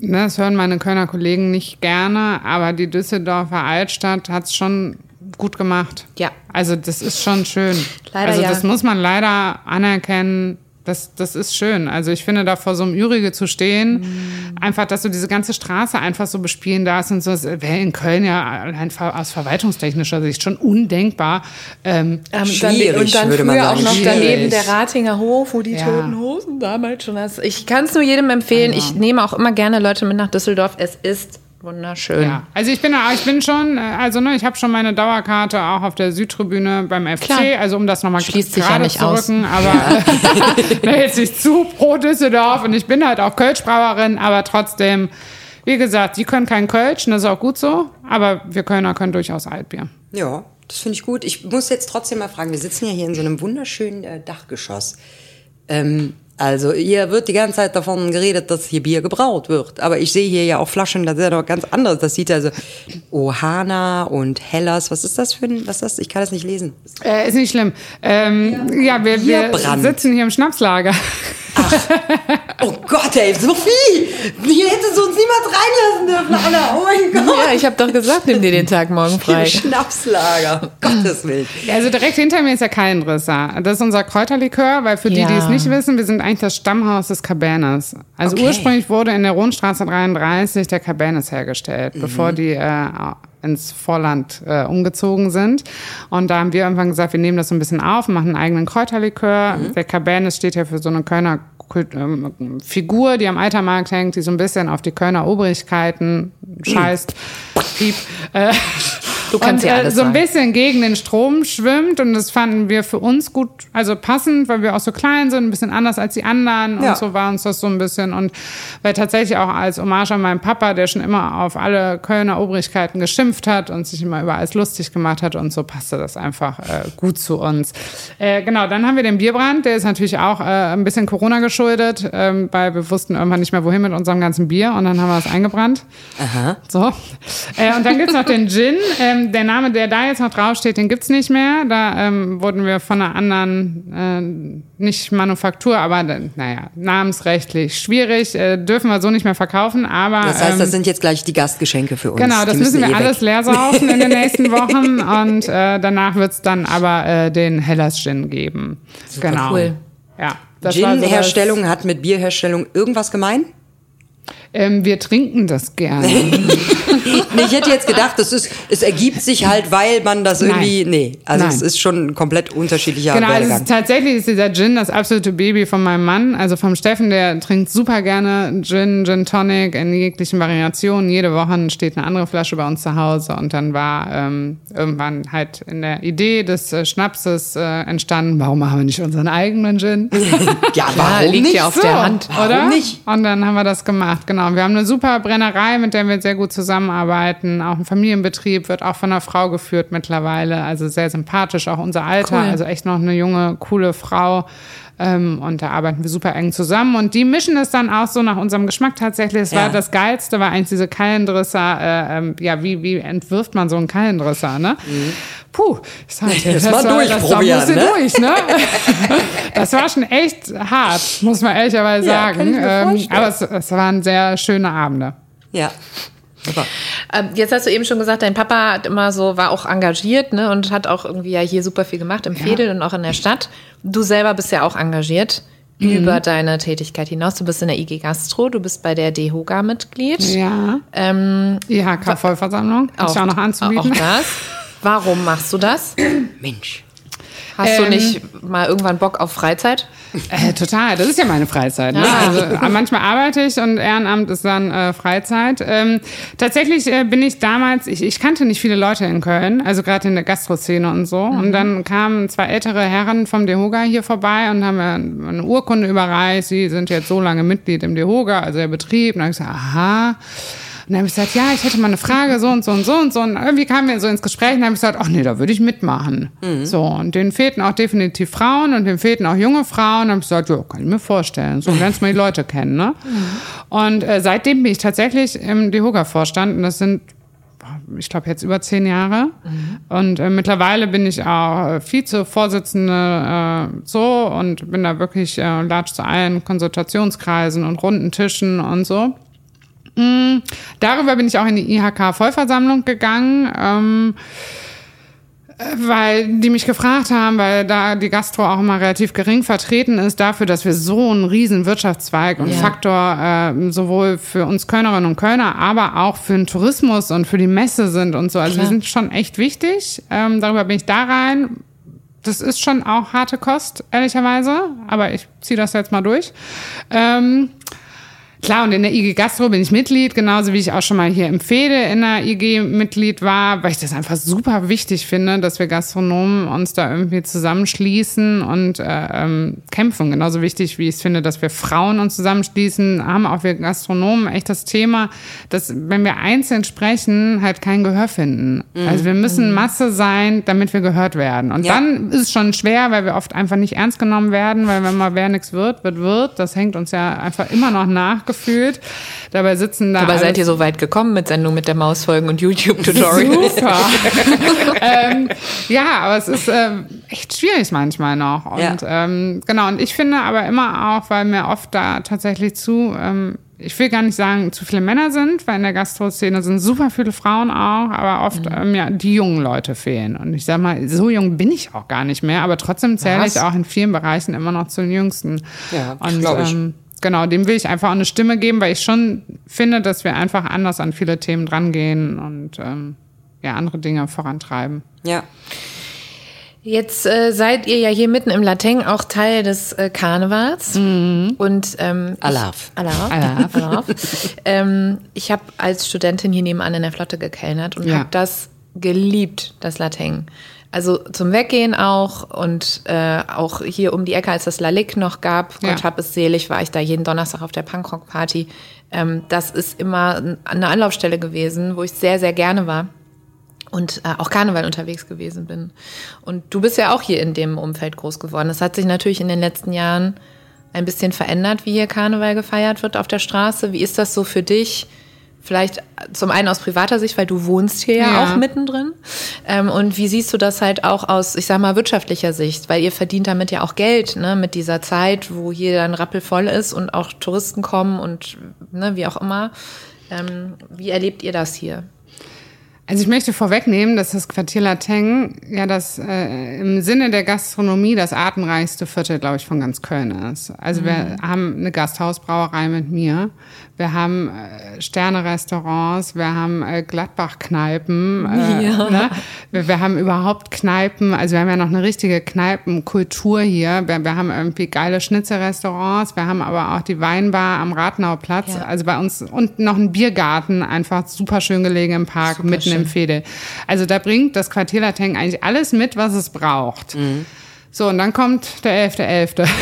ne, das hören meine Kölner Kollegen nicht gerne, aber die Düsseldorfer Altstadt hat's schon gut gemacht. Ja. Also das ist schon schön. Leider also ja. das muss man leider anerkennen. Das, das ist schön. Also ich finde, da vor so einem Ürige zu stehen, Mhm. einfach, dass du diese ganze Straße einfach so bespielen darfst und so, das wäre in Köln ja allein aus verwaltungstechnischer Sicht schon undenkbar. Ähm, Ähm, Schwierig, dann, und dann würde man früher auch sagen. noch Schwierig. daneben der Ratinger Hof, wo die Ja. toten Hosen damals schon hast. Ich kann es nur jedem empfehlen. Ich nehme auch immer gerne Leute mit nach Düsseldorf. Es ist Wunderschön. Ja, also ich bin, ich bin schon, äh, also ne, ich habe schon meine Dauerkarte auch auf der Südtribüne beim FC, Klar. also um das nochmal Schließt sich ja nicht zu aus. rücken, aber ne, jetzt nicht zu pro Düsseldorf und ich bin halt auch Kölschbrauerin, aber trotzdem, wie gesagt, die können kein Kölsch, und das ist auch gut so, aber wir Kölner können durchaus Altbier. Ja, das finde ich gut. Ich muss jetzt trotzdem mal fragen, wir sitzen ja hier in so einem wunderschönen äh, Dachgeschoss. Ähm, also hier wird die ganze Zeit davon geredet, dass hier Bier gebraut wird. Aber ich sehe hier ja auch Flaschen, das ist ja noch ganz anderes. Das sieht also Ohana und Hellas. Was ist das für ein, was ist das? Ich kann das nicht lesen. Äh, ist nicht schlimm. Ähm, ja, wir, wir Bierbrand. sitzen hier im Schnapslager. Oh Gott, ey, so viel! Hier hättest du uns niemals reinlassen dürfen, Anna. Oh mein Gott. Ja, ich habe doch gesagt, nimm dir den Tag morgen frei. Schnapslager. Um Gottes Willen. Ja, also direkt hinter mir ist ja Kalendrisser. Das ist unser Kräuterlikör, weil für die, die es Ja. nicht wissen, wir sind eigentlich das Stammhaus des Cabernes. Also Okay. ursprünglich wurde in der Rundstraße 33 der Cabernet hergestellt, bevor die äh, ins Vorland äh, umgezogen sind. Und da haben wir irgendwann gesagt, wir nehmen das so ein bisschen auf, machen einen eigenen Kräuterlikör. Der Cabernet steht ja für so eine Kölner Kult, ähm, Figur, die am Altermarkt hängt, die so ein bisschen auf die Kölner Obrigkeiten scheißt. Piep. Äh, Du kannst und, ja äh, alles so ein bisschen gegen den Strom schwimmt und das fanden wir für uns gut, also passend, weil wir auch so klein sind, ein bisschen anders als die anderen Ja. und so war uns das so ein bisschen und weil tatsächlich auch als Hommage an meinen Papa, der schon immer auf alle Kölner Obrigkeiten geschimpft hat und sich immer über alles lustig gemacht hat und so passte das einfach äh, gut zu uns. Äh, genau, dann haben wir den Bierbrand, der ist natürlich auch äh, ein bisschen Corona geschuldet, ähm, weil wir wussten irgendwann nicht mehr wohin mit unserem ganzen Bier und dann haben wir es eingebrannt. Aha. So. Äh, und dann gibt's noch den Gin. Ähm, der Name, der da jetzt noch draufsteht, den gibt's nicht mehr. Da ähm, wurden wir von einer anderen, äh, nicht Manufaktur, aber äh, naja, namensrechtlich schwierig. Äh, dürfen wir so nicht mehr verkaufen, aber. Das heißt, das ähm, sind jetzt gleich die Gastgeschenke für uns. Genau, das Die müssen wir eh alles weg. leer saufen in den nächsten Wochen und äh, danach wird's dann aber äh, den Hellas Gin geben. genau. cool. Ja. das das- Gin-Herstellung hat mit Bierherstellung irgendwas gemein? Ähm, wir trinken das gerne. Nee, ich hätte jetzt gedacht, das ist, es ergibt sich halt, weil man das irgendwie, Nein. nee, also Nein. es ist schon ein komplett unterschiedlicher Genau, also Werdegang. ist, tatsächlich ist dieser Gin das absolute Baby von meinem Mann, also vom Steffen, der trinkt super gerne Gin, Gin Tonic in jeglichen Variationen. Jede Woche steht eine andere Flasche bei uns zu Hause und dann war ähm, irgendwann halt in der Idee des äh, Schnapses äh, entstanden, warum machen wir nicht unseren eigenen Gin? ja, warum liegt nicht? ja auf der Hand. Warum oder? nicht? Und dann haben wir das gemacht, genau. Wir haben eine super Brennerei, mit der wir sehr gut zusammenarbeiten. Auch ein Familienbetrieb wird auch von einer Frau geführt mittlerweile. Also sehr sympathisch, auch unser Alter. Cool. Also echt noch eine junge, coole Frau. Ähm, und da arbeiten wir super eng zusammen. Und die mischen es dann auch so nach unserem Geschmack tatsächlich. Es Ja. war das Geilste, war eigentlich diese Kallendrisser. Äh, ähm, ja, wie, wie entwirft man so einen Kallendrisser, ne? Puh, ich sag dir, das, Mhm. mal war, das da durchprobieren, musste ne? durch, ne? das war schon echt hart, muss man ehrlicherweise Ja, sagen. mir Ähm, aber es, es waren sehr schöne Abende. Ja. Super. Ähm, Jetzt hast du eben schon gesagt, dein Papa hat immer so, war auch engagiert, ne, und hat auch irgendwie ja hier super viel gemacht im Fädel und auch in der Stadt. Du selber bist ja auch engagiert Mhm. über deine Tätigkeit hinaus. Du bist in der IG Gastro, du bist bei der DEHOGA Mitglied. Ja. Ähm, IHK-Vollversammlung, ist ja auch noch anzubieten. Auch das. Warum machst du das? Mensch. Hast du Ähm, nicht mal irgendwann Bock auf Freizeit? Äh, total, das ist ja meine Freizeit. Ne? Also, äh, manchmal arbeite ich und Ehrenamt ist dann äh, Freizeit. Ähm, tatsächlich äh, bin ich damals, ich, ich kannte nicht viele Leute in Köln, also gerade in der Gastroszene und so. Und dann kamen zwei ältere Herren vom DeHoga hier vorbei und haben mir eine Urkunde überreicht. Sie sind jetzt so lange Mitglied im DeHoga, also der Betrieb. Und dann habe ich gesagt, aha. Und dann habe ich gesagt, ja, ich hätte mal eine Frage, so und so und so und so. Und irgendwie kamen wir so ins Gespräch und dann habe ich gesagt, ach nee, da würde ich mitmachen. So, und denen fehlten auch definitiv Frauen und denen fehlten auch junge Frauen. Und dann habe ich gesagt, ja, kann ich mir vorstellen. So lernst mal die Leute kennen, ne? Und äh, seitdem bin ich tatsächlich im DeHoga-Vorstand und das sind ich glaube, jetzt über zehn Jahre. Und äh, mittlerweile bin ich auch äh, Vize-Vorsitzende äh, so und bin da wirklich äh, latsch zu allen Konsultationskreisen und runden Tischen und so. Mm, darüber bin ich auch in die IHK-Vollversammlung gegangen. Ähm, äh, weil die mich gefragt haben, weil da die Gastro auch immer relativ gering vertreten ist, dafür, dass wir so ein riesen Wirtschaftszweig und Ja. Faktor äh, sowohl für uns Kölnerinnen und Kölner, aber auch für den Tourismus und für die Messe sind und so. Also wir Klar. sind schon echt wichtig. Ähm, darüber bin ich da rein. Das ist schon auch harte Kost, ehrlicherweise, aber ich ziehe das jetzt mal durch. Ähm, Klar, und in der IG Gastro bin ich Mitglied, genauso wie ich auch schon mal hier im Fede in der IG Mitglied war, weil ich das einfach super wichtig finde, dass wir Gastronomen uns da irgendwie zusammenschließen und äh, ähm, kämpfen. Genauso wichtig, wie ich es finde, dass wir Frauen uns zusammenschließen, haben auch wir Gastronomen echt das Thema, dass wenn wir einzeln sprechen, halt kein Gehör finden. Mhm. Also wir müssen Masse sein, damit wir gehört werden. Und Ja. dann ist es schon schwer, weil wir oft einfach nicht ernst genommen werden, weil wenn mal wer nichts wird, wird, wird. Das hängt uns ja einfach immer noch nachgefühlt. Dabei sitzen da. Dabei seid ihr so weit gekommen mit Sendung mit der Mausfolgen und YouTube-Tutorials. Super. ähm, ja, aber es ist ähm, echt schwierig manchmal noch. Und Ja. ähm, genau, und ich finde aber immer auch, weil mir oft da tatsächlich zu, ähm, ich will gar nicht sagen, zu viele Männer sind, weil in der Gastro-Szene sind super viele Frauen auch, aber oft ähm, ja, die jungen Leute fehlen. Und ich sag mal, so jung bin ich auch gar nicht mehr, aber trotzdem zähle Was? ich auch in vielen Bereichen immer noch zu den Jüngsten. Ja, und, glaub ich. Ähm, Genau, dem will ich einfach auch eine Stimme geben, weil ich schon finde, dass wir einfach anders an viele Themen drangehen und ähm, ja, andere Dinge vorantreiben. Ja. Jetzt äh, seid ihr ja hier mitten im Lateng auch Teil des äh, Karnevals. Und ähm, Alaf. Ich, Alaf. Alaf. Alaf. ähm, ich habe als Studentin hier nebenan in der Flotte gekellnert und Ja. habe das geliebt, das Lateng. Also zum Weggehen auch und äh, auch hier um die Ecke, als das Lalik noch gab, Ja. Gott hab es selig, war ich da jeden Donnerstag auf der Punkrock-Party. Ähm, das ist immer eine Anlaufstelle gewesen, wo ich sehr, sehr gerne war und äh, auch Karneval unterwegs gewesen bin. Und du bist ja auch hier in dem Umfeld groß geworden. Das hat sich natürlich in den letzten Jahren ein bisschen verändert, wie hier Karneval gefeiert wird auf der Straße. Wie ist das so für dich? Vielleicht zum einen aus privater Sicht, weil du wohnst hier ja, Ja. auch mittendrin. Ähm, und wie siehst du das halt auch aus, ich sag mal, wirtschaftlicher Sicht? Weil ihr verdient damit ja auch Geld, ne, mit dieser Zeit, wo hier dann rappelvoll ist und auch Touristen kommen und ne, wie auch immer. Ähm, wie erlebt ihr das hier? Also ich möchte vorwegnehmen, dass das Quartier Lateng ja das äh, im Sinne der Gastronomie das artenreichste Viertel, glaube ich, von ganz Köln ist. Also wir haben eine Gasthausbrauerei mit mir, wir haben äh, Sterne-Restaurants, wir haben äh, Gladbach-Kneipen, äh, ne? wir, wir haben überhaupt Kneipen, also wir haben ja noch eine richtige Kneipenkultur hier. Wir, wir haben irgendwie geile Schnitzelrestaurants, wir haben aber auch die Weinbar am Ratnauplatz, Ja. also bei uns und noch einen Biergarten, einfach super schön gelegen im Park, Super mitten im Fedel. Also da bringt das Quartier Lateng eigentlich alles mit, was es braucht. So, und dann kommt der 11.11.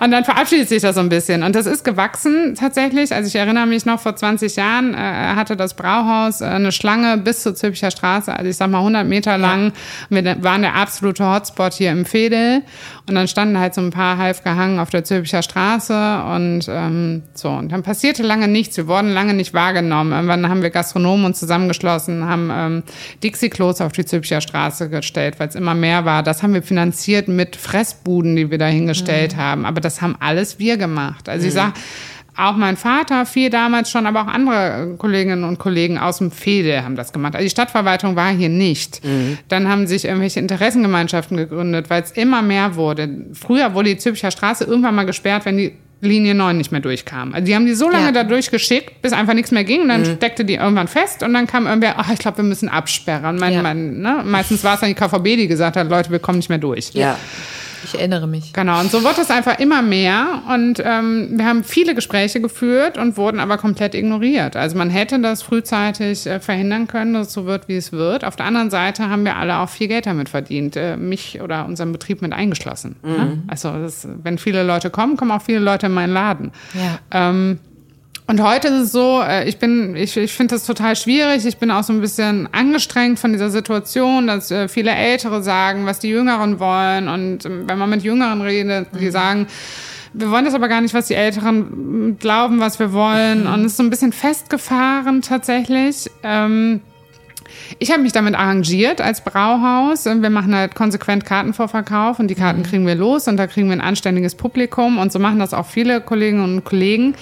Und dann verabschiedet sich das so ein bisschen. Und das ist gewachsen tatsächlich. Also ich erinnere mich noch, vor 20 Jahren äh, hatte das Brauhaus äh, eine Schlange bis zur Zülpicher Straße, also ich sag mal 100 Meter lang. Und wir waren der absolute Hotspot hier im Fedel. Und dann standen halt so ein paar halb gehangen auf der Zülpicher Straße und ähm, so. Und dann passierte lange nichts. Wir wurden lange nicht wahrgenommen. Irgendwann haben wir Gastronomen uns zusammengeschlossen, haben ähm, Dixie-Klos auf die Zülpicher Straße gestellt, weil es immer mehr war. Das haben wir finanziert mit Fressbuden, die wir da hingestellt haben. Aber das haben alles wir gemacht. Also ich sag, auch mein Vater, viel damals schon, aber auch andere Kolleginnen und Kollegen aus dem Fede haben das gemacht. Also die Stadtverwaltung war hier nicht. Dann haben sich irgendwelche Interessengemeinschaften gegründet, weil es immer mehr wurde. Früher wurde die Zülpicher Straße irgendwann mal gesperrt, wenn die Linie 9 nicht mehr durchkam. Also die haben die so lange Ja. da durchgeschickt, bis einfach nichts mehr ging. Und dann steckte die irgendwann fest und dann kam irgendwer, ach, ich glaube, wir müssen absperren. Mein, Ja. mein, ne? Meistens war es dann die KVB, die gesagt hat, Leute, wir kommen nicht mehr durch. Ja. Ich erinnere mich. Genau, und so wird es einfach immer mehr. Und ähm, wir haben viele Gespräche geführt und wurden aber komplett ignoriert. Also man hätte das frühzeitig äh, verhindern können, dass es so wird, wie es wird. Auf der anderen Seite haben wir alle auch viel Geld damit verdient, äh, mich oder unseren Betrieb mit eingeschlossen. Ne? Also das, wenn viele Leute kommen, kommen auch viele Leute in meinen Laden. Ja. Ähm, und heute ist es so, äh, ich bin, ich, ich finde das total schwierig. Ich bin auch so ein bisschen angestrengt von dieser Situation, dass äh, viele Ältere sagen, was die Jüngeren wollen. Und ähm, wenn man mit Jüngeren redet, die sagen, wir wollen das aber gar nicht, was die Älteren mm, glauben, was wir wollen. Und es ist so ein bisschen festgefahren tatsächlich. Ähm, ich habe mich damit arrangiert als Brauhaus. Wir machen halt konsequent Kartenvorverkauf und die Karten kriegen wir los und da kriegen wir ein anständiges Publikum und so machen das auch viele Kolleginnen und Kollegen.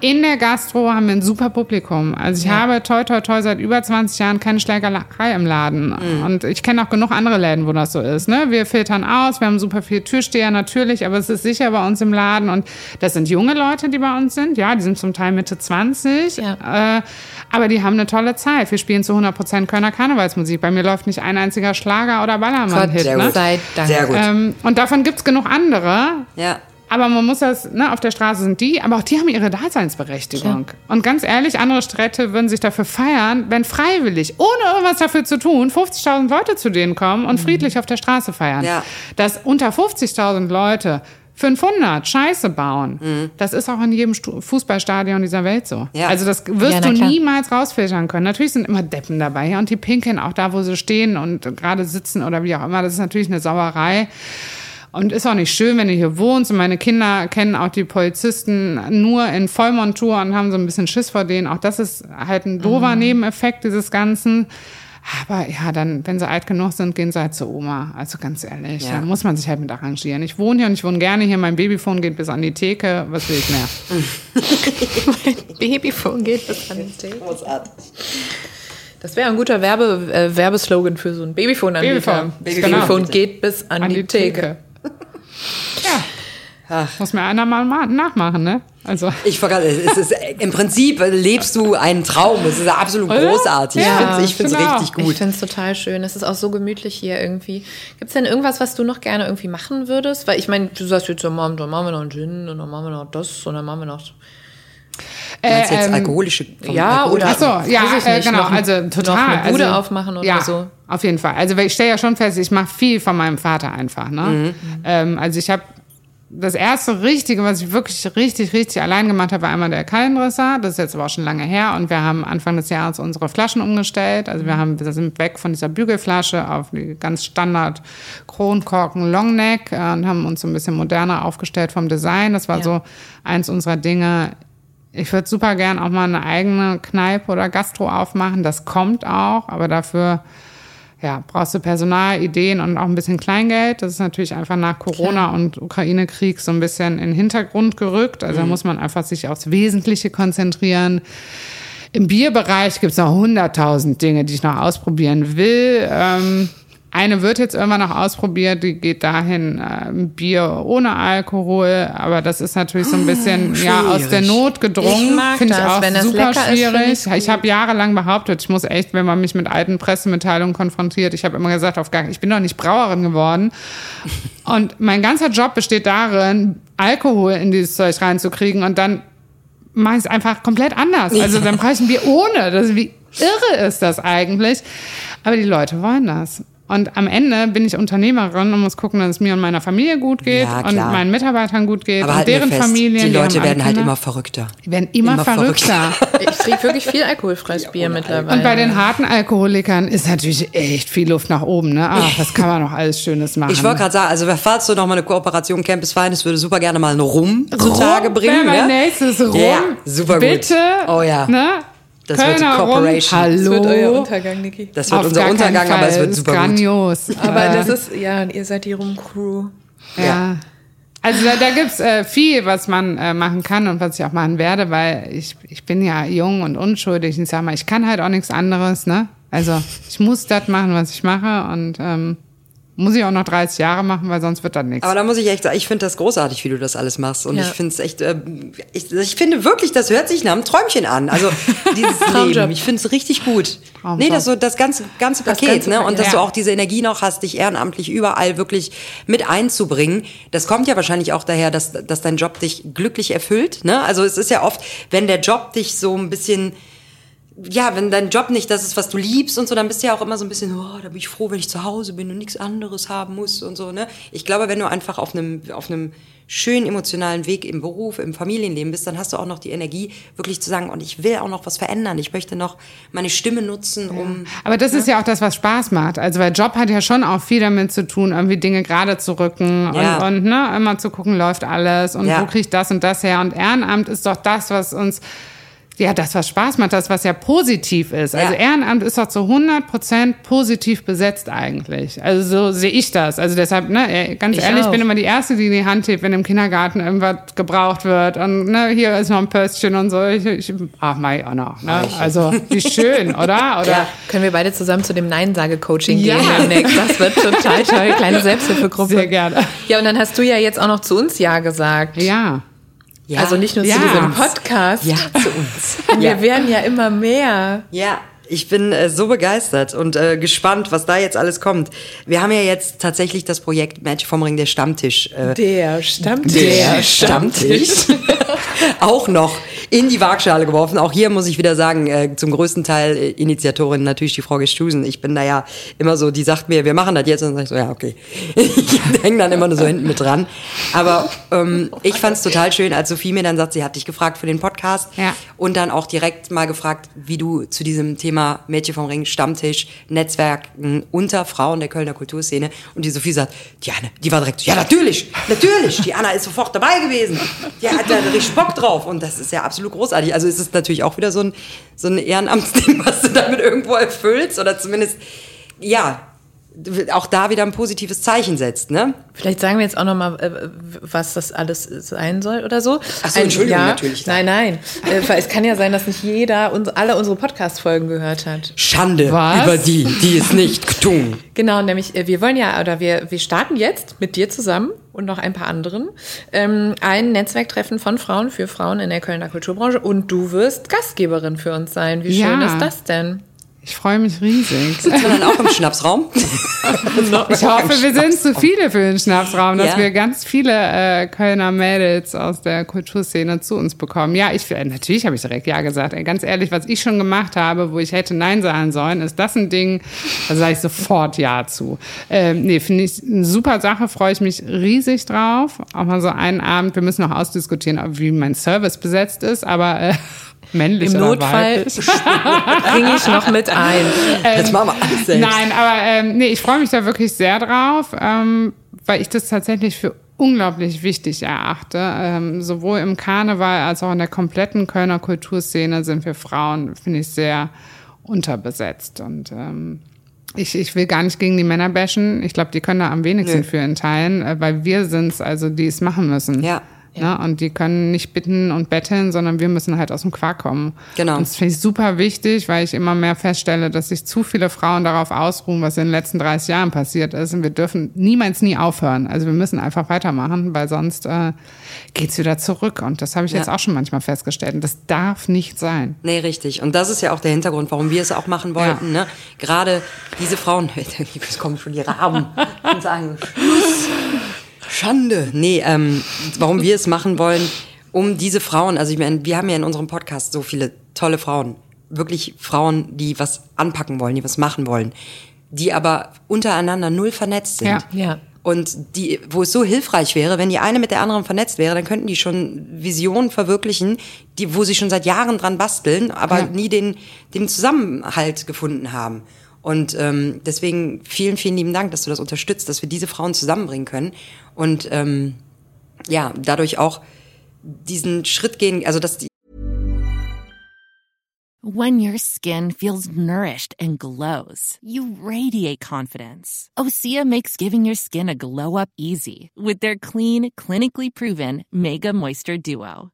In der Gastro haben wir ein super Publikum. Also ich habe toi toi toi seit über 20 Jahren keine Schlägerei im Laden. Und ich kenne auch genug andere Läden, wo das so ist. Ne? Wir filtern aus, wir haben super viele Türsteher natürlich, aber es ist sicher bei uns im Laden. Und das sind junge Leute, die bei uns sind. Ja, die sind zum Teil Mitte 20. Ja. Äh, aber die haben eine tolle Zeit. Wir spielen zu 100% Kölner Karnevalsmusik. Bei mir läuft nicht ein einziger Schlager oder Ballermann-Hit. Ne? sei Dank. Sehr gut. Ähm, und davon gibt's genug andere. Ja. Aber man muss das, ne, auf der Straße sind die, aber auch die haben ihre Daseinsberechtigung. Und ganz ehrlich, andere Städte würden sich dafür feiern, wenn freiwillig, ohne irgendwas dafür zu tun, 50.000 Leute zu denen kommen und friedlich auf der Straße feiern. Ja. Dass unter 50.000 Leute 500 Scheiße bauen, das ist auch in jedem Stu- Fußballstadion dieser Welt so. Ja. Also das wirst Ja, du niemals rausfiltern können. Natürlich sind immer Deppen dabei ja, und die pinkeln auch da, wo sie stehen und gerade sitzen oder wie auch immer. Das ist natürlich eine Sauerei. Und ist auch nicht schön, wenn du hier wohnst. Und meine Kinder kennen auch die Polizisten nur in Vollmontur und haben so ein bisschen Schiss vor denen. Auch das ist halt ein doofer Nebeneffekt dieses Ganzen. Aber ja, dann, wenn sie alt genug sind, gehen sie halt zur Oma. Also ganz ehrlich, Ja. da muss man sich halt mit arrangieren. Ich wohne hier und ich wohne gerne hier. Mein Babyphone geht bis an die Theke. Was will ich mehr? Babyphone geht bis an den Tee. Das wäre ein guter Werbe, äh, Werbeslogan für so ein Babyphone. Babyphone, Babyphone genau. geht bis an, die, Theke. ja. Muss mir einer mal ma- nachmachen, ne? Also. Ich vergaß, es ist, im Prinzip lebst du einen Traum. Es ist absolut Oder? großartig. Ja, ich finde es genau. richtig gut. Ich finde es total schön. Es ist auch so gemütlich hier irgendwie. Gibt es denn irgendwas, was du noch gerne irgendwie machen würdest? Weil ich meine, du sagst jetzt, ja, Mom, dann machen wir noch einen Gin und dann machen wir noch das und dann machen wir noch. Du meinst jetzt ähm, alkoholische. ja, Alkohol- oder- Ach so, ja, äh, nicht, genau, noch- also total. noch eine Bude also, aufmachen oder ja, so. auf jeden Fall. Also ich stelle ja schon fest, ich mache viel von meinem Vater einfach. Ne? Mhm. Ähm, also ich habe das erste Richtige, was ich wirklich richtig, richtig allein gemacht habe, war einmal der Kalendresser. Das ist jetzt aber auch schon lange her. Und wir haben Anfang des Jahres unsere Flaschen umgestellt. Also wir haben, wir sind weg von dieser Bügelflasche auf die ganz Standard Kronkorken Longneck äh, und haben uns so ein bisschen moderner aufgestellt vom Design. Das war Ja. so eins unserer Dinge. Ich würde super gern auch mal eine eigene Kneipe oder Gastro aufmachen. Das kommt auch, aber dafür ja, brauchst du Personal, Ideen und auch ein bisschen Kleingeld. Das ist natürlich einfach nach Corona und Ukraine-Krieg so ein bisschen in den Hintergrund gerückt. Also da muss man einfach sich aufs Wesentliche konzentrieren. Im Bierbereich gibt es noch hunderttausend Dinge, die ich noch ausprobieren will. Ähm, eine wird jetzt irgendwann noch ausprobiert, die geht dahin, äh, Bier ohne Alkohol, aber das ist natürlich so ein bisschen ja aus der schwierig. Not gedrungen. Ich Finde ich auch super lecker ist, schwierig. ich's ich habe jahrelang behauptet, ich muss echt, wenn man mich mit alten Pressemitteilungen konfrontiert, ich habe immer gesagt, auf gar, ich bin doch nicht Brauerin geworden. Und mein ganzer Job besteht darin, Alkohol in dieses Zeug reinzukriegen und dann mache ich es einfach komplett anders. Also dann brauche ich ein Bier ohne. Das, wie irre ist das eigentlich? Aber die Leute wollen das. Und am Ende bin ich Unternehmerin und muss gucken, dass es mir und meiner Familie gut geht Ja, und meinen Mitarbeitern gut geht Aber und deren fest, Familien. die Leute alle werden halt immer verrückter. Die werden immer, immer verrückter. Ich trinke wirklich viel alkoholfreies Bier mittlerweile. Und bei den harten Alkoholikern ist natürlich echt viel Luft nach oben. Ne? Ach, das kann man noch alles Schönes machen. Ich wollte gerade sagen, also falls du noch mal eine Kooperation Campus Feines würde super gerne mal einen Rum zutage Rum bringen. wäre mein ne? nächstes Rum. Ja, super gut. Bitte. Oh ja. Ne? Das wird die Kölner Rum. Corporation. Hallo. das wird euer Untergang, Niki. Das wird Auf unser Untergang, aber es Fall. wird Das ist super gut. grandios. Aber das ist, ja, ihr seid die Rum-Crew. Ja. Also da, da gibt's äh, viel, was man äh, machen kann und was ich auch machen werde, weil ich, ich bin ja jung und unschuldig. Ich sag mal, ich kann halt auch nichts anderes, ne? Also ich muss das machen, was ich mache und ähm, muss ich auch noch 30 Jahre machen, weil sonst wird das nichts. Aber da muss ich echt sagen, ich finde das großartig, wie du das alles machst. Und Ja. ich finde es echt, äh, ich, ich finde wirklich, das hört sich nach einem Träumchen an. Also dieses Traumjob. Leben, ich finde es richtig gut. Traumjob. Nee, das so das ganze, ganze Das Paket, ganze ne? Paket. Und dass Ja. du auch diese Energie noch hast, dich ehrenamtlich überall wirklich mit einzubringen. Das kommt ja wahrscheinlich auch daher, dass, dass dein Job dich glücklich erfüllt. Ne? Also es ist ja oft, wenn der Job dich so ein bisschen ja, wenn dein Job nicht das ist, was du liebst und so, dann bist du ja auch immer so ein bisschen, oh, da bin ich froh, wenn ich zu Hause bin und nichts anderes haben muss und so, ne? Ich glaube, wenn du einfach auf einem, auf einem schönen emotionalen Weg im Beruf, im Familienleben bist, dann hast du auch noch die Energie, wirklich zu sagen, und ich will auch noch was verändern. Ich möchte noch meine Stimme nutzen, um. Aber das ist ja auch das, was Spaß macht. Also weil Job hat ja schon auch viel damit zu tun, irgendwie Dinge gerade zu rücken Ja. und, und ne, immer zu gucken, läuft alles und Ja. wo kriege ich das und das her. Und Ehrenamt ist doch das, was uns ja, das, was Spaß macht, das, was ja positiv ist. Also Ja. Ehrenamt ist doch zu 100% positiv besetzt eigentlich. Also so sehe ich das. Also deshalb, ne, ey, ganz Ich ehrlich, ich bin immer die Erste, die die Hand hebt, wenn im Kindergarten irgendwas gebraucht wird. Und ne, hier ist noch ein Pöstchen und so. Ich, ich, ach, auch noch. Ne? Also, wie schön, oder? Oder Ja, können wir beide zusammen zu dem Nein-Sage-Coaching Ja. gehen demnächst. Das wird total toll. Kleine Selbsthilfegruppe. Sehr gerne. Ja, und dann hast du ja jetzt auch noch zu uns Ja gesagt. Ja. Ja, Also nicht nur Ja. zu diesem Podcast. ja, zu uns. Wir werden ja immer mehr. Ja. Ich bin äh, so begeistert und äh, gespannt, was da jetzt alles kommt. Wir haben ja jetzt tatsächlich das Projekt Match vom Ring der Stammtisch. Äh, Der Stammtisch. der Stammtisch auch noch in die Waagschale geworfen. Auch hier muss ich wieder sagen, äh, zum größten Teil äh, Initiatorin natürlich die Frau Gestusen. Ich bin da ja immer so, die sagt mir, wir machen das jetzt und dann sag ich so, ja, okay. ich hänge dann immer nur so hinten mit dran. Aber ähm, ich fand es total schön, als Sophie mir dann sagt, sie hat dich gefragt für den Podcast Ja. und dann auch direkt mal gefragt, wie du zu diesem Thema Mädchen vom Ring, Stammtisch, Netzwerken unter Frauen der Kölner Kulturszene und die Sophie sagt, die Anne, die war direkt so, ja natürlich, natürlich, die Anna ist sofort dabei gewesen. Die hat da richtig Bock drauf und das ist ja absolut großartig. Also ist es natürlich auch wieder so ein, so ein Ehrenamtsding, was du damit irgendwo erfüllst oder zumindest, ja, auch da wieder ein positives Zeichen setzt, ne? Vielleicht sagen wir jetzt auch nochmal, äh, was das alles sein soll oder so. Ach so, Entschuldigung, ja, natürlich. Nein, nein. Äh, es kann ja sein, dass nicht jeder uns, alle unsere Podcast-Folgen gehört hat. Schande Was? über die, die es nicht tun. Genau, nämlich äh, wir wollen ja, oder wir, wir starten jetzt mit dir zusammen und noch ein paar anderen ähm, ein Netzwerktreffen von Frauen für Frauen in der Kölner Kulturbranche und du wirst Gastgeberin für uns sein. Wie schön Ja. ist das denn? Ich freue mich riesig. Sind wir dann auch im Schnapsraum? Ich hoffe, wir sind zu viele für den Schnapsraum, dass Ja. wir ganz viele äh, Kölner Mädels aus der Kulturszene zu uns bekommen. Ja, ich äh, natürlich habe ich direkt ja gesagt. Ganz ehrlich, was ich schon gemacht habe, wo ich hätte nein sagen sollen, ist das ein Ding, da sage ich sofort ja zu. Ähm, nee, finde ich eine super Sache, freue ich mich riesig drauf. Auch mal so einen Abend, wir müssen noch ausdiskutieren, wie mein Service besetzt ist, aber äh, männlich Im oder Notfall bringe ich noch mit ein. Jetzt machen wir alles selbst. Nein, aber ähm, nee, ich freue mich da wirklich sehr drauf, ähm, weil ich das tatsächlich für unglaublich wichtig erachte. Ähm, sowohl im Karneval als auch in der kompletten Kölner Kulturszene sind wir Frauen, finde ich, sehr unterbesetzt. Und ähm, ich, ich will gar nicht gegen die Männer bashen. Ich glaube, die können da am wenigsten Nö. für in Teilen, äh, weil wir sind's, also die es machen müssen. Ja. Ne? Und die können nicht bitten und betteln, sondern wir müssen halt aus dem Quark kommen. Genau. Und das finde ich super wichtig, weil ich immer mehr feststelle, dass sich zu viele Frauen darauf ausruhen, was in den letzten 30 Jahren passiert ist. Und wir dürfen niemals nie aufhören. Also wir müssen einfach weitermachen, weil sonst äh, geht's wieder zurück. Und das habe ich Ja. jetzt auch schon manchmal festgestellt. Und das darf nicht sein. Nee, richtig. Und das ist ja auch der Hintergrund, warum wir es auch machen wollten. Ne? Gerade diese Frauen, es kommen schon die Raben und sagen, Schluss, Schande. Nee, ähm, warum wir es machen wollen, um diese Frauen, also ich meine, wir haben ja in unserem Podcast so viele tolle Frauen, wirklich Frauen, die was anpacken wollen, die was machen wollen, die aber untereinander null vernetzt sind. Ja. Ja. Und die, wo es so hilfreich wäre, wenn die eine mit der anderen vernetzt wäre, dann könnten die schon Visionen verwirklichen, die, wo sie schon seit Jahren dran basteln, aber Ja. nie den, den Zusammenhalt gefunden haben. Und ähm, deswegen vielen, vielen lieben Dank, dass du das unterstützt, dass wir diese Frauen zusammenbringen können und ähm, ja, dadurch auch diesen Schritt gehen, also dass die When your skin feels nourished and glows, you radiate confidence. Osea makes giving your skin a glow up easy with their clean, clinically proven Mega Moisture Duo.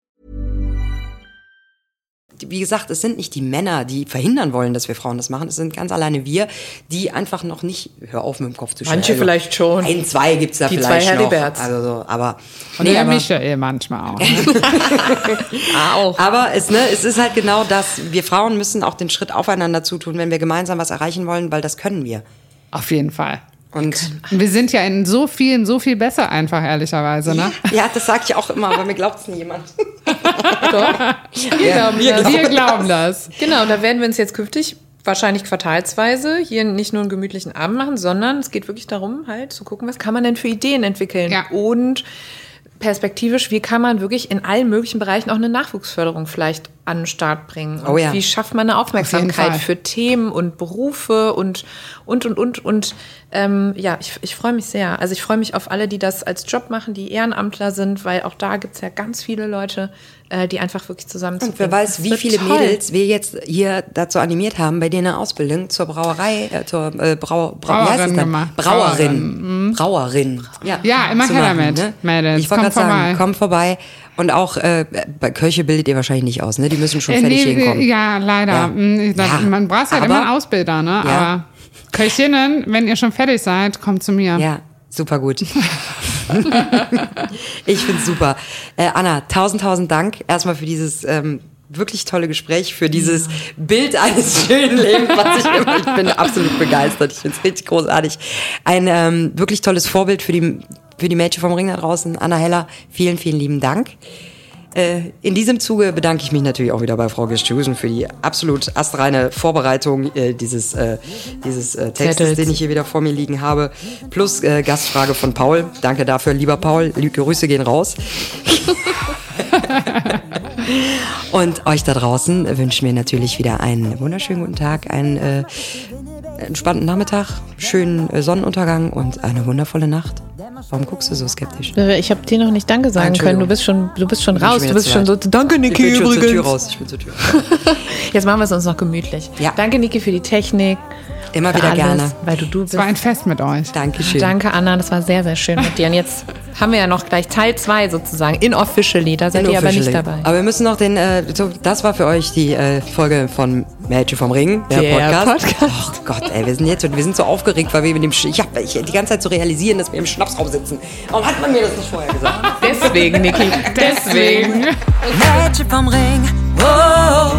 Wie gesagt, es sind nicht die Männer, die verhindern wollen, dass wir Frauen das machen. Es sind ganz alleine wir, die einfach noch nicht, hör auf mit dem Kopf zu schütteln. Manche vielleicht schon. Ein, zwei gibt's da Die vielleicht zwei noch. Also so, aber, Und nee, der aber, Michael manchmal auch. Ne? Ah, auch. aber es, ne, es ist halt genau das. Wir Frauen müssen auch den Schritt aufeinander zutun, wenn wir gemeinsam was erreichen wollen, weil das können wir. Auf jeden Fall. Und Und wir sind ja in so vielen, so viel besser einfach, ehrlicherweise, ne? ja, das sage ich auch immer, aber mir glaubt's nie jemand. Wir glauben das. Wir glauben das. Genau, da werden wir uns jetzt künftig wahrscheinlich quartalsweise hier nicht nur einen gemütlichen Abend machen, sondern es geht wirklich darum, halt zu gucken, was kann man denn für Ideen entwickeln Ja. und perspektivisch, wie kann man wirklich in allen möglichen Bereichen auch eine Nachwuchsförderung vielleicht an den Start bringen? Und Oh ja. Wie schafft man eine Aufmerksamkeit Fall. für Themen und Berufe und und und und und ähm, ja, ich, ich freue mich sehr. Also ich freue mich auf alle, die das als Job machen, die Ehrenamtler sind, weil auch da gibt's ja ganz viele Leute, äh, die einfach wirklich zusammen Und wer weiß, wie viele Mädels wir jetzt hier dazu animiert haben, bei dir eine Ausbildung zur Brauerei, äh, zur äh, Brau, Brau, wie heißt Brauerin gemacht. Brauerin. Brauerin. Ja, Ja, immer her damit, ne? Mädels. Ich wollte gerade sagen, vorbei. komm vorbei. Und auch äh, bei Köche bildet ihr wahrscheinlich nicht aus, ne? Die müssen schon Äh, fertig nee, hinkommen. Ja, leider. Ja. Ja, Man braucht halt aber- immer einen Ausbilder, ne? Ja. Aber Köchinnen, wenn ihr schon fertig seid, kommt zu mir. Ja, super gut. ich find's super. Äh, Anna, tausend, tausend Dank erstmal für dieses ähm, wirklich tolle Gespräch, für dieses Bild eines schönen Lebens, was ich immer, ich bin absolut begeistert. Ich find's richtig großartig. Ein ähm, wirklich tolles Vorbild für die, für die Mädchen vom Ring da draußen. Anna Heller, vielen, vielen lieben Dank. Äh, in diesem Zuge bedanke ich mich natürlich auch wieder bei Frau Gesthusen für die absolut astreine Vorbereitung äh, dieses, äh, dieses äh, Textes, Zettels. den ich hier wieder vor mir liegen habe. Plus äh, Gastfrage von Paul. Danke dafür, lieber Paul. Grüße gehen raus. Und euch da draußen wünschen wir natürlich wieder einen wunderschönen guten Tag, einen entspannten Nachmittag, schönen Sonnenuntergang und eine wundervolle Nacht. Warum guckst du so skeptisch? Ich habe dir noch nicht Danke sagen können. Du bist schon, du bist schon raus. Du bist schon so. Danke, Ich Niki, bin schon zur Tür übrigens. raus. Ich bin zur Tür. Jetzt machen wir es uns noch gemütlich. Ja. Danke, Niki, für die Technik. Immer wieder alles, gerne. Weil du du bist. Es war ein Fest mit euch. Dankeschön. Danke, Anna. Das war sehr, sehr schön mit dir. Und jetzt haben wir ja noch gleich Teil 2 sozusagen. In Officially. Da seid ihr aber nicht dabei. Aber wir müssen noch den, äh, so, das war für euch die äh, Folge von Mädchen vom Ring, der, Der Podcast. Podcast. Oh Gott, ey, wir sind jetzt, wir sind so aufgeregt, weil wir mit dem, Sch ich habe ich, die ganze Zeit zu realisieren, dass wir im Schnapsraum sitzen. Warum hat man mir das nicht vorher gesagt? Deswegen, Niki. Deswegen. Mädchen vom Ring. Wow,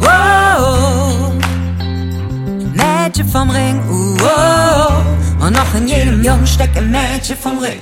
wow. Mädchen vom Ring. Uh, wow. Und noch in jedem Jungen steckt ein Mädchen vom Ring.